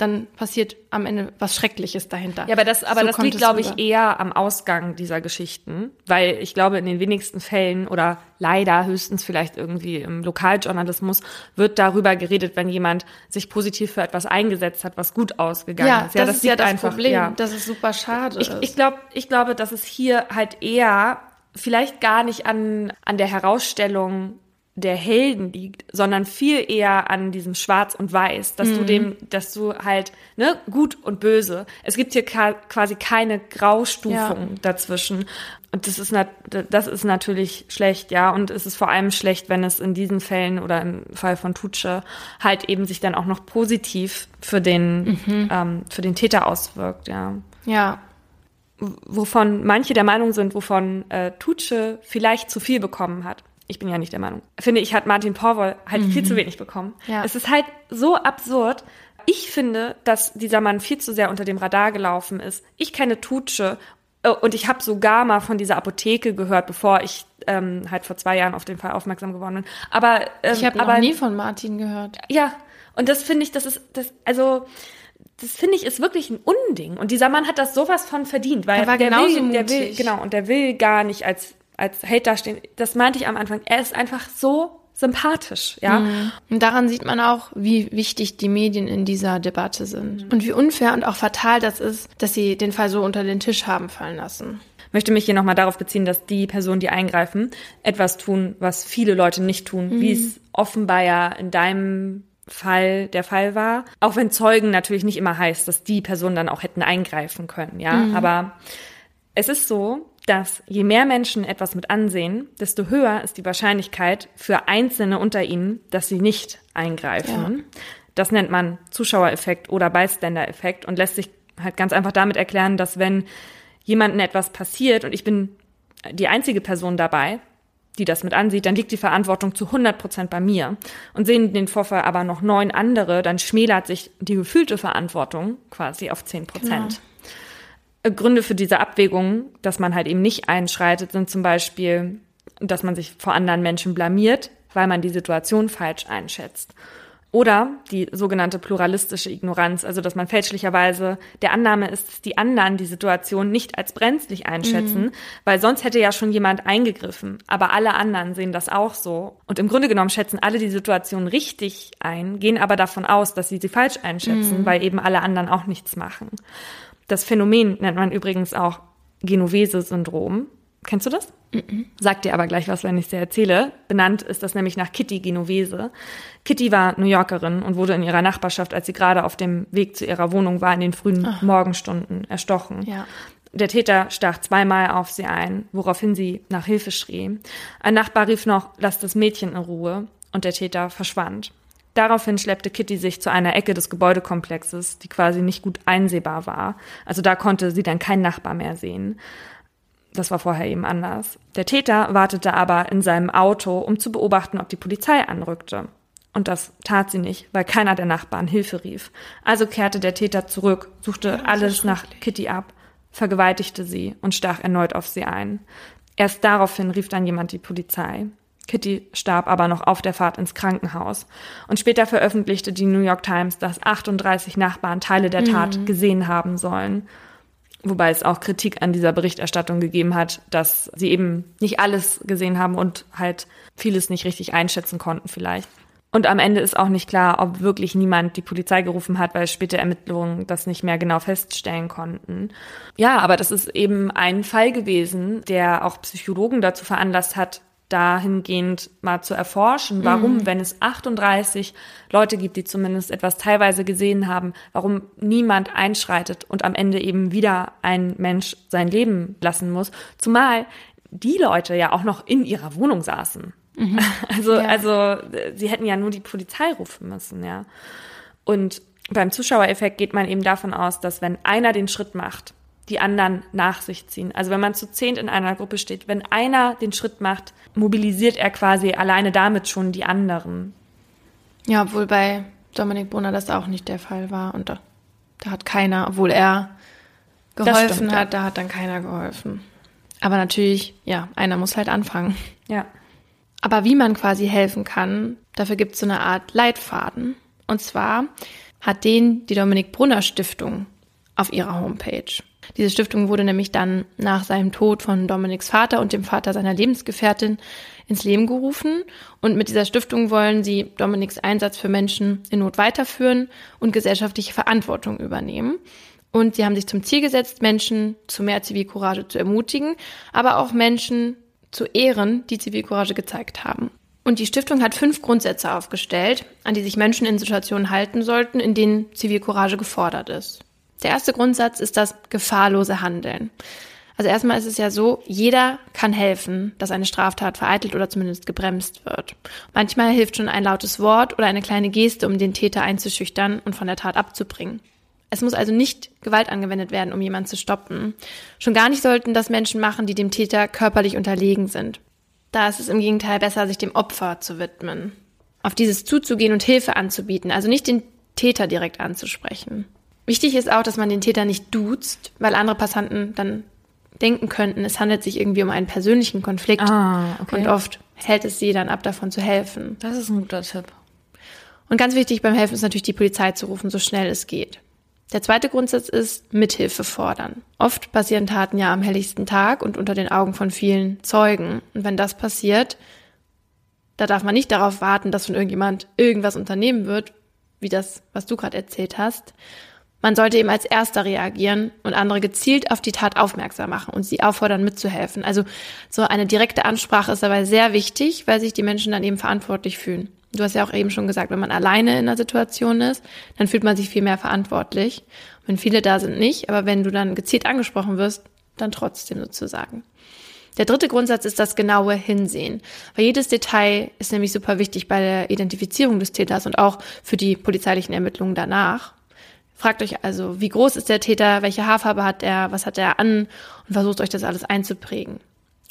dann passiert am Ende was Schreckliches dahinter. Ja, aber das, aber So das liegt, glaube ich, eher am Ausgang dieser Geschichten, weil ich glaube, in den wenigsten Fällen oder leider höchstens vielleicht irgendwie im Lokaljournalismus wird darüber geredet, wenn jemand sich positiv für etwas eingesetzt hat, was gut ausgegangen Ja, ist. das, ist ja das einfach, Problem. ja. Das ist super schade. Ich, ich glaube, ich glaube, dass es hier halt eher vielleicht gar nicht an, an der Herausstellung der Helden liegt, sondern viel eher an diesem Schwarz und Weiß, dass du dem, dass du halt, ne, gut und böse. Es gibt hier quasi keine Graustufung Ja. dazwischen. Und das ist, das ist natürlich schlecht, ja. Und es ist vor allem schlecht, wenn es in diesen Fällen oder im Fall von Tutsche halt eben sich dann auch noch positiv für den, ähm, für den Täter auswirkt, ja ja, wovon manche der Meinung sind, wovon äh, Tutsche vielleicht zu viel bekommen hat. Ich bin ja nicht der Meinung. Finde ich, hat Martin Porwoll halt viel zu wenig bekommen. Ja. Es ist halt so absurd. Ich finde, dass dieser Mann viel zu sehr unter dem Radar gelaufen ist. Ich kenne Tutsche äh, und ich habe sogar mal von dieser Apotheke gehört, bevor ich ähm, halt vor zwei Jahren auf den Fall aufmerksam geworden bin. Aber ähm, ich habe noch aber nie von Martin gehört. ja, und das finde ich, das ist, das, also, das finde ich ist wirklich ein Unding. Und dieser Mann hat das sowas von verdient, weil Er war der will, der will, genau, und der will gar nicht als, als Held dastehen. Das meinte ich am Anfang. Er ist einfach so sympathisch, ja. Und daran sieht man auch, wie wichtig die Medien in dieser Debatte sind. Und wie unfair und auch fatal das ist, dass sie den Fall so unter den Tisch haben fallen lassen. möchte mich hier nochmal darauf beziehen, dass die Personen, die eingreifen, etwas tun, was viele Leute nicht tun, wie es offenbar ja in deinem Fall der Fall war. Auch wenn Zeugen natürlich nicht immer heißt, dass die Personen dann auch hätten eingreifen können, ja. Aber es ist so, dass je mehr Menschen etwas mit ansehen, desto höher ist die Wahrscheinlichkeit für Einzelne unter ihnen, dass sie nicht eingreifen. Das nennt man Zuschauereffekt oder Bystander-Effekt und lässt sich halt ganz einfach damit erklären, dass wenn jemandem etwas passiert und ich bin die einzige Person dabei, die das mit ansieht, dann liegt die Verantwortung zu 100 Prozent bei mir. Und sehen den Vorfall aber noch neun andere, dann schmälert sich die gefühlte Verantwortung quasi auf 10 Prozent. Äh, Gründe für diese Abwägung, dass man halt eben nicht einschreitet, sind zum Beispiel, dass man sich vor anderen Menschen blamiert, weil man die Situation falsch einschätzt. Oder die sogenannte pluralistische Ignoranz, also dass man fälschlicherweise der Annahme ist, dass die anderen die Situation nicht als brenzlig einschätzen, weil sonst hätte ja schon jemand eingegriffen. Aber alle anderen sehen das auch so. Und im Grunde genommen schätzen alle die Situation richtig ein, gehen aber davon aus, dass sie sie falsch einschätzen, weil eben alle anderen auch nichts machen. Das Phänomen nennt man übrigens auch Genovese-Syndrom. Kennst du das? Sagt dir aber gleich was, wenn ich es dir erzähle. Benannt ist das nämlich nach Kitty Genovese. Kitty war New Yorkerin und wurde in ihrer Nachbarschaft, als sie gerade auf dem Weg zu ihrer Wohnung war, in den frühen Morgenstunden erstochen. Ja. Der Täter stach zweimal auf sie ein, woraufhin sie nach Hilfe schrie. Ein Nachbar rief noch, lass das Mädchen in Ruhe, und der Täter verschwand. Daraufhin schleppte Kitty sich zu einer Ecke des Gebäudekomplexes, die quasi nicht gut einsehbar war. Also da konnte sie dann kein Nachbar mehr sehen. Das war vorher eben anders. Der Täter wartete aber in seinem Auto, um zu beobachten, ob die Polizei anrückte. Und das tat sie nicht, weil keiner der Nachbarn Hilfe rief. Also kehrte der Täter zurück, suchte alles nach Kitty ab, vergewaltigte sie und stach erneut auf sie ein. Erst daraufhin rief dann jemand die Polizei. Kitty starb aber noch auf der Fahrt ins Krankenhaus. Und später veröffentlichte die New York Times, dass 38 Nachbarn Teile der Tat gesehen haben sollen. Wobei es auch Kritik an dieser Berichterstattung gegeben hat, dass sie eben nicht alles gesehen haben und halt vieles nicht richtig einschätzen konnten vielleicht. Und am Ende ist auch nicht klar, ob wirklich niemand die Polizei gerufen hat, weil später Ermittlungen das nicht mehr genau feststellen konnten. Ja, aber das ist eben ein Fall gewesen, der auch Psychologen dazu veranlasst hat, dahingehend mal zu erforschen, warum, wenn es 38 Leute gibt, die zumindest etwas teilweise gesehen haben, warum niemand einschreitet und am Ende eben wieder ein Mensch sein Leben lassen muss. Zumal die Leute ja auch noch in ihrer Wohnung saßen. Mhm. Also, ja. also sie hätten ja nur die Polizei rufen müssen, ja. Und beim Zuschauereffekt geht man eben davon aus, dass wenn einer den Schritt macht, die anderen nach sich ziehen. Also wenn man zu zehnt in einer Gruppe steht, wenn einer den Schritt macht, mobilisiert er quasi alleine damit schon die anderen. Ja, obwohl bei Dominik Brunner das auch nicht der Fall war. Und da, da hat keiner, obwohl er geholfen stimmt, hat, ja. da hat dann keiner geholfen. Aber natürlich, ja, einer muss halt anfangen. Ja. Aber wie man quasi helfen kann, dafür gibt es so eine Art Leitfaden. Und zwar hat den die Dominik Brunner Stiftung auf ihrer Homepage. Diese Stiftung wurde nämlich dann nach seinem Tod von Dominiks Vater und dem Vater seiner Lebensgefährtin ins Leben gerufen. Und mit dieser Stiftung wollen sie Dominiks Einsatz für Menschen in Not weiterführen und gesellschaftliche Verantwortung übernehmen. Und sie haben sich zum Ziel gesetzt, Menschen zu mehr Zivilcourage zu ermutigen, aber auch Menschen zu ehren, die Zivilcourage gezeigt haben. Und die Stiftung hat fünf Grundsätze aufgestellt, an die sich Menschen in Situationen halten sollten, in denen Zivilcourage gefordert ist. Der erste Grundsatz ist das gefahrlose Handeln. Also erstmal ist es ja so, jeder kann helfen, dass eine Straftat vereitelt oder zumindest gebremst wird. Manchmal hilft schon ein lautes Wort oder eine kleine Geste, um den Täter einzuschüchtern und von der Tat abzubringen. Es muss also nicht Gewalt angewendet werden, um jemanden zu stoppen. Schon gar nicht sollten das Menschen machen, die dem Täter körperlich unterlegen sind. Da ist es im Gegenteil besser, sich dem Opfer zu widmen. Auf dieses zuzugehen und Hilfe anzubieten, also nicht den Täter direkt anzusprechen. Wichtig ist auch, dass man den Täter nicht duzt, weil andere Passanten dann denken könnten, es handelt sich irgendwie um einen persönlichen Konflikt. Ah, okay. Und oft hält es sie dann ab, davon zu helfen. Das ist ein guter Tipp. Und ganz wichtig beim Helfen ist natürlich die Polizei zu rufen, so schnell es geht. Der zweite Grundsatz ist Mithilfe fordern. Oft passieren Taten ja am helllichsten Tag und unter den Augen von vielen Zeugen. Und wenn das passiert, da darf man nicht darauf warten, dass von irgendjemand irgendwas unternehmen wird, wie das, was du gerade erzählt hast, man sollte eben als Erster reagieren und andere gezielt auf die Tat aufmerksam machen und sie auffordern, mitzuhelfen. Also so eine direkte Ansprache ist dabei sehr wichtig, weil sich die Menschen dann eben verantwortlich fühlen. Du hast ja auch eben schon gesagt, wenn man alleine in einer Situation ist, dann fühlt man sich viel mehr verantwortlich. Wenn viele da sind, nicht. Aber wenn du dann gezielt angesprochen wirst, dann trotzdem sozusagen. Der dritte Grundsatz ist das genaue Hinsehen. Weil jedes Detail ist nämlich super wichtig bei der Identifizierung des Täters und auch für die polizeilichen Ermittlungen danach. Fragt euch also, wie groß ist der Täter, welche Haarfarbe hat er, was hat er an und versucht euch das alles einzuprägen.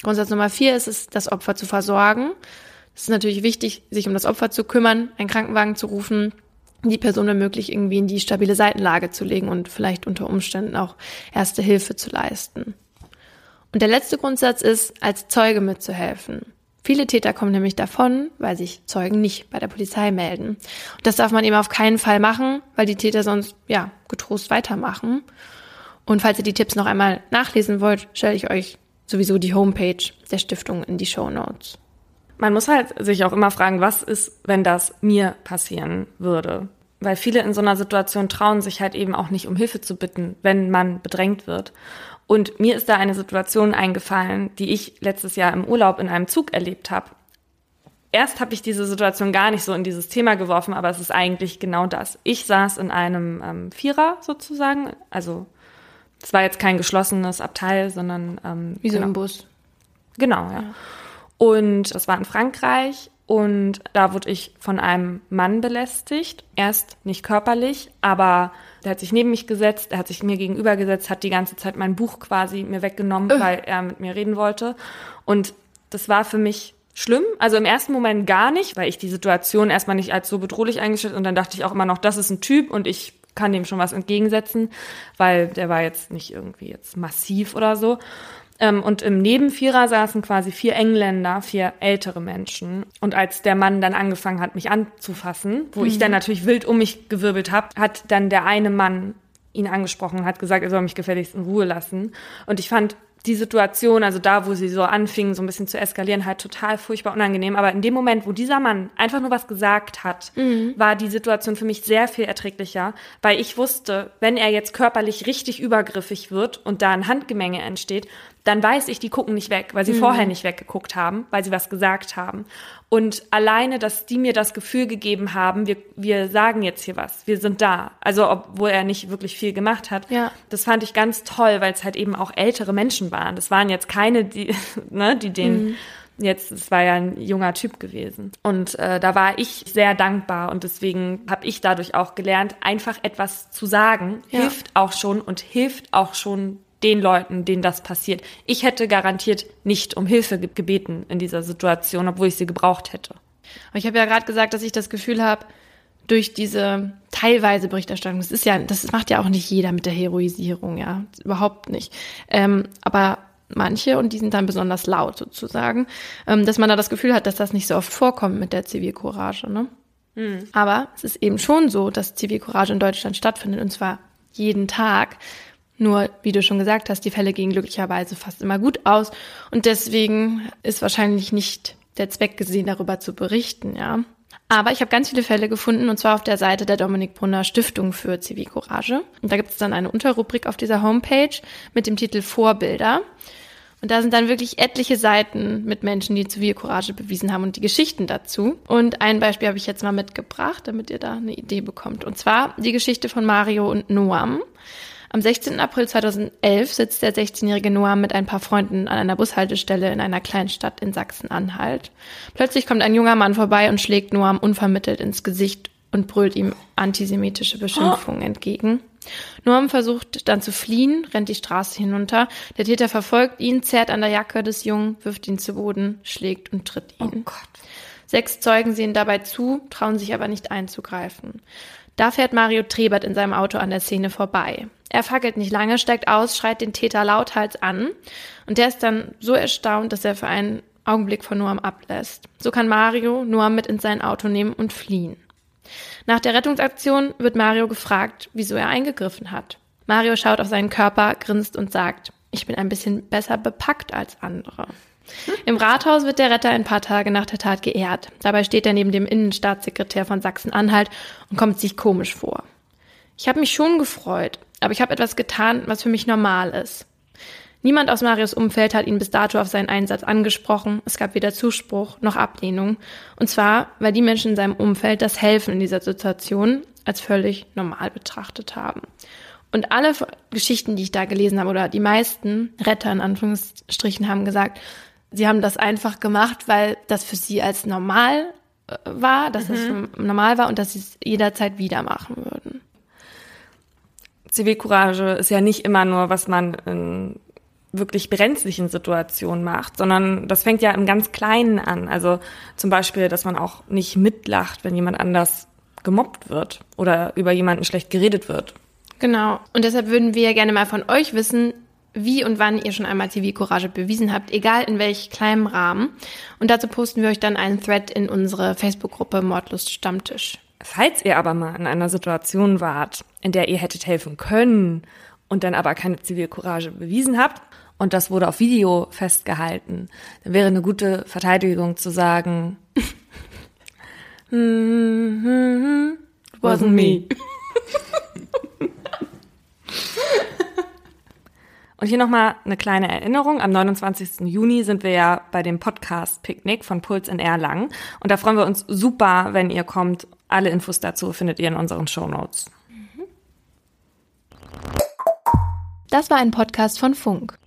Grundsatz Nummer vier ist es, das Opfer zu versorgen. Es ist natürlich wichtig, sich um das Opfer zu kümmern, einen Krankenwagen zu rufen, die Person wenn möglich irgendwie in die stabile Seitenlage zu legen und vielleicht unter Umständen auch erste Hilfe zu leisten. Und der letzte Grundsatz ist, als Zeuge mitzuhelfen. Viele Täter kommen nämlich davon, weil sich Zeugen nicht bei der Polizei melden. Und das darf man eben auf keinen Fall machen, weil die Täter sonst, ja, getrost weitermachen. Und falls ihr die Tipps noch einmal nachlesen wollt, stelle ich euch sowieso die Homepage der Stiftung in die Show Notes. Man muss halt sich auch immer fragen, was ist, wenn das mir passieren würde? Weil viele in so einer Situation trauen sich halt eben auch nicht um Hilfe zu bitten, wenn man bedrängt wird. Und mir ist da eine Situation eingefallen, die ich letztes Jahr im Urlaub in einem Zug erlebt habe. Erst habe ich diese Situation gar nicht so in dieses Thema geworfen, aber es ist eigentlich genau das. Ich saß in einem ähm, Vierer sozusagen, also es war jetzt kein geschlossenes Abteil, sondern ähm, wie so genau. ein Bus. Genau, ja. ja. Und das war in Frankreich und da wurde ich von einem Mann belästigt. Erst nicht körperlich, aber der hat sich neben mich gesetzt, er hat sich mir gegenüber gesetzt, hat die ganze Zeit mein Buch quasi mir weggenommen, äh. weil er mit mir reden wollte. Und das war für mich schlimm. Also im ersten Moment gar nicht, weil ich die Situation erstmal nicht als so bedrohlich eingestellt und dann dachte ich auch immer noch, das ist ein Typ und ich kann dem schon was entgegensetzen, weil der war jetzt nicht irgendwie jetzt massiv oder so. Ähm, und im Nebenvierer saßen quasi vier Engländer, vier ältere Menschen. Und als der Mann dann angefangen hat, mich anzufassen, wo mhm. ich dann natürlich wild um mich gewirbelt habe, hat dann der eine Mann ihn angesprochen, hat gesagt, er soll mich gefälligst in Ruhe lassen. Und ich fand die Situation, also da, wo sie so anfingen, so ein bisschen zu eskalieren, halt total furchtbar unangenehm. Aber in dem Moment, wo dieser Mann einfach nur was gesagt hat, mhm. war die Situation für mich sehr viel erträglicher, weil ich wusste, wenn er jetzt körperlich richtig übergriffig wird und da ein Handgemenge entsteht, dann weiß ich, die gucken nicht weg, weil sie mhm. vorher nicht weggeguckt haben, weil sie was gesagt haben. Und alleine, dass die mir das Gefühl gegeben haben, wir, wir sagen jetzt hier was, wir sind da. Also, obwohl er nicht wirklich viel gemacht hat. Ja. Das fand ich ganz toll, weil es halt eben auch ältere Menschen waren. Das waren jetzt keine, die, ne, die den mhm. Jetzt, es war ja ein junger Typ gewesen. Und äh, da war ich sehr dankbar und deswegen habe ich dadurch auch gelernt, einfach etwas zu sagen, Ja. hilft auch schon und hilft auch schon den Leuten, denen das passiert. Ich hätte garantiert nicht um Hilfe ge- gebeten in dieser Situation, obwohl ich sie gebraucht hätte. Aber ich habe ja gerade gesagt, dass ich das Gefühl habe, durch diese teilweise Berichterstattung, das ist ja, das macht ja auch nicht jeder mit der Heroisierung, ja, überhaupt nicht. Ähm, aber manche, und die sind dann besonders laut sozusagen, ähm, dass man da das Gefühl hat, dass das nicht so oft vorkommt mit der Zivilcourage, ne? Aber es ist eben schon so, dass Zivilcourage in Deutschland stattfindet, und zwar jeden Tag. Nur, wie du schon gesagt hast, die Fälle gehen glücklicherweise fast immer gut aus. Und deswegen ist wahrscheinlich nicht der Zweck gesehen, darüber zu berichten, ja. Aber ich habe ganz viele Fälle gefunden, und zwar auf der Seite der Dominik Brunner Stiftung für Zivilcourage. Und da gibt es dann eine Unterrubrik auf dieser Homepage mit dem Titel Vorbilder. Und da sind dann wirklich etliche Seiten mit Menschen, die Zivilcourage bewiesen haben und die Geschichten dazu. Und ein Beispiel habe ich jetzt mal mitgebracht, damit ihr da eine Idee bekommt. Und zwar die Geschichte von Mario und Noam. Am 16. April 2011 sitzt der 16-jährige Noam mit ein paar Freunden an einer Bushaltestelle in einer Kleinstadt in Sachsen-Anhalt. Plötzlich kommt ein junger Mann vorbei und schlägt Noam unvermittelt ins Gesicht und brüllt ihm antisemitische Beschimpfungen entgegen. Noam versucht dann zu fliehen, rennt die Straße hinunter. Der Täter verfolgt ihn, zerrt an der Jacke des Jungen, wirft ihn zu Boden, schlägt und tritt ihn. Gott. Sechs Zeugen sehen dabei zu, trauen sich aber nicht einzugreifen. Da fährt Mario Trebert in seinem Auto an der Szene vorbei. Er fackelt nicht lange, steigt aus, schreit den Täter lauthals an und der ist dann so erstaunt, dass er für einen Augenblick von Noam ablässt. So kann Mario Noam mit in sein Auto nehmen und fliehen. Nach der Rettungsaktion wird Mario gefragt, wieso er eingegriffen hat. Mario schaut auf seinen Körper, grinst und sagt, ich bin ein bisschen besser bepackt als andere. Im Rathaus wird der Retter ein paar Tage nach der Tat geehrt. Dabei steht er neben dem Innenstaatssekretär von Sachsen-Anhalt und kommt sich komisch vor. Ich habe mich schon gefreut, aber ich habe etwas getan, was für mich normal ist. Niemand aus Marios Umfeld hat ihn bis dato auf seinen Einsatz angesprochen. Es gab weder Zuspruch noch Ablehnung. Und zwar, weil die Menschen in seinem Umfeld das Helfen in dieser Situation als völlig normal betrachtet haben. Und alle Geschichten, die ich da gelesen habe, oder die meisten Retter in Anführungsstrichen haben gesagt, sie haben das einfach gemacht, weil das für sie als normal äh, war, dass es normal war und dass sie es jederzeit wieder machen würden. Zivilcourage ist ja nicht immer nur, was man in wirklich brenzlichen Situationen macht, sondern das fängt ja im ganz Kleinen an. Also zum Beispiel, dass man auch nicht mitlacht, wenn jemand anders gemobbt wird oder über jemanden schlecht geredet wird. Genau. Und deshalb würden wir gerne mal von euch wissen, wie und wann ihr schon einmal Zivilcourage bewiesen habt, egal in welch kleinem Rahmen. Und dazu posten wir euch dann einen Thread in unsere Facebook-Gruppe Mordlust Stammtisch. Falls ihr aber mal in einer Situation wart, in der ihr hättet helfen können und dann aber keine Zivilcourage bewiesen habt und das wurde auf Video festgehalten, dann wäre eine gute Verteidigung zu sagen, wasn't me. Und hier nochmal eine kleine Erinnerung. Am 29. Juni sind wir ja bei dem Podcast Picknick von Puls in Erlangen. Und da freuen wir uns super, wenn ihr kommt. Alle Infos dazu findet ihr in unseren Show Notes. Das war ein Podcast von Funk.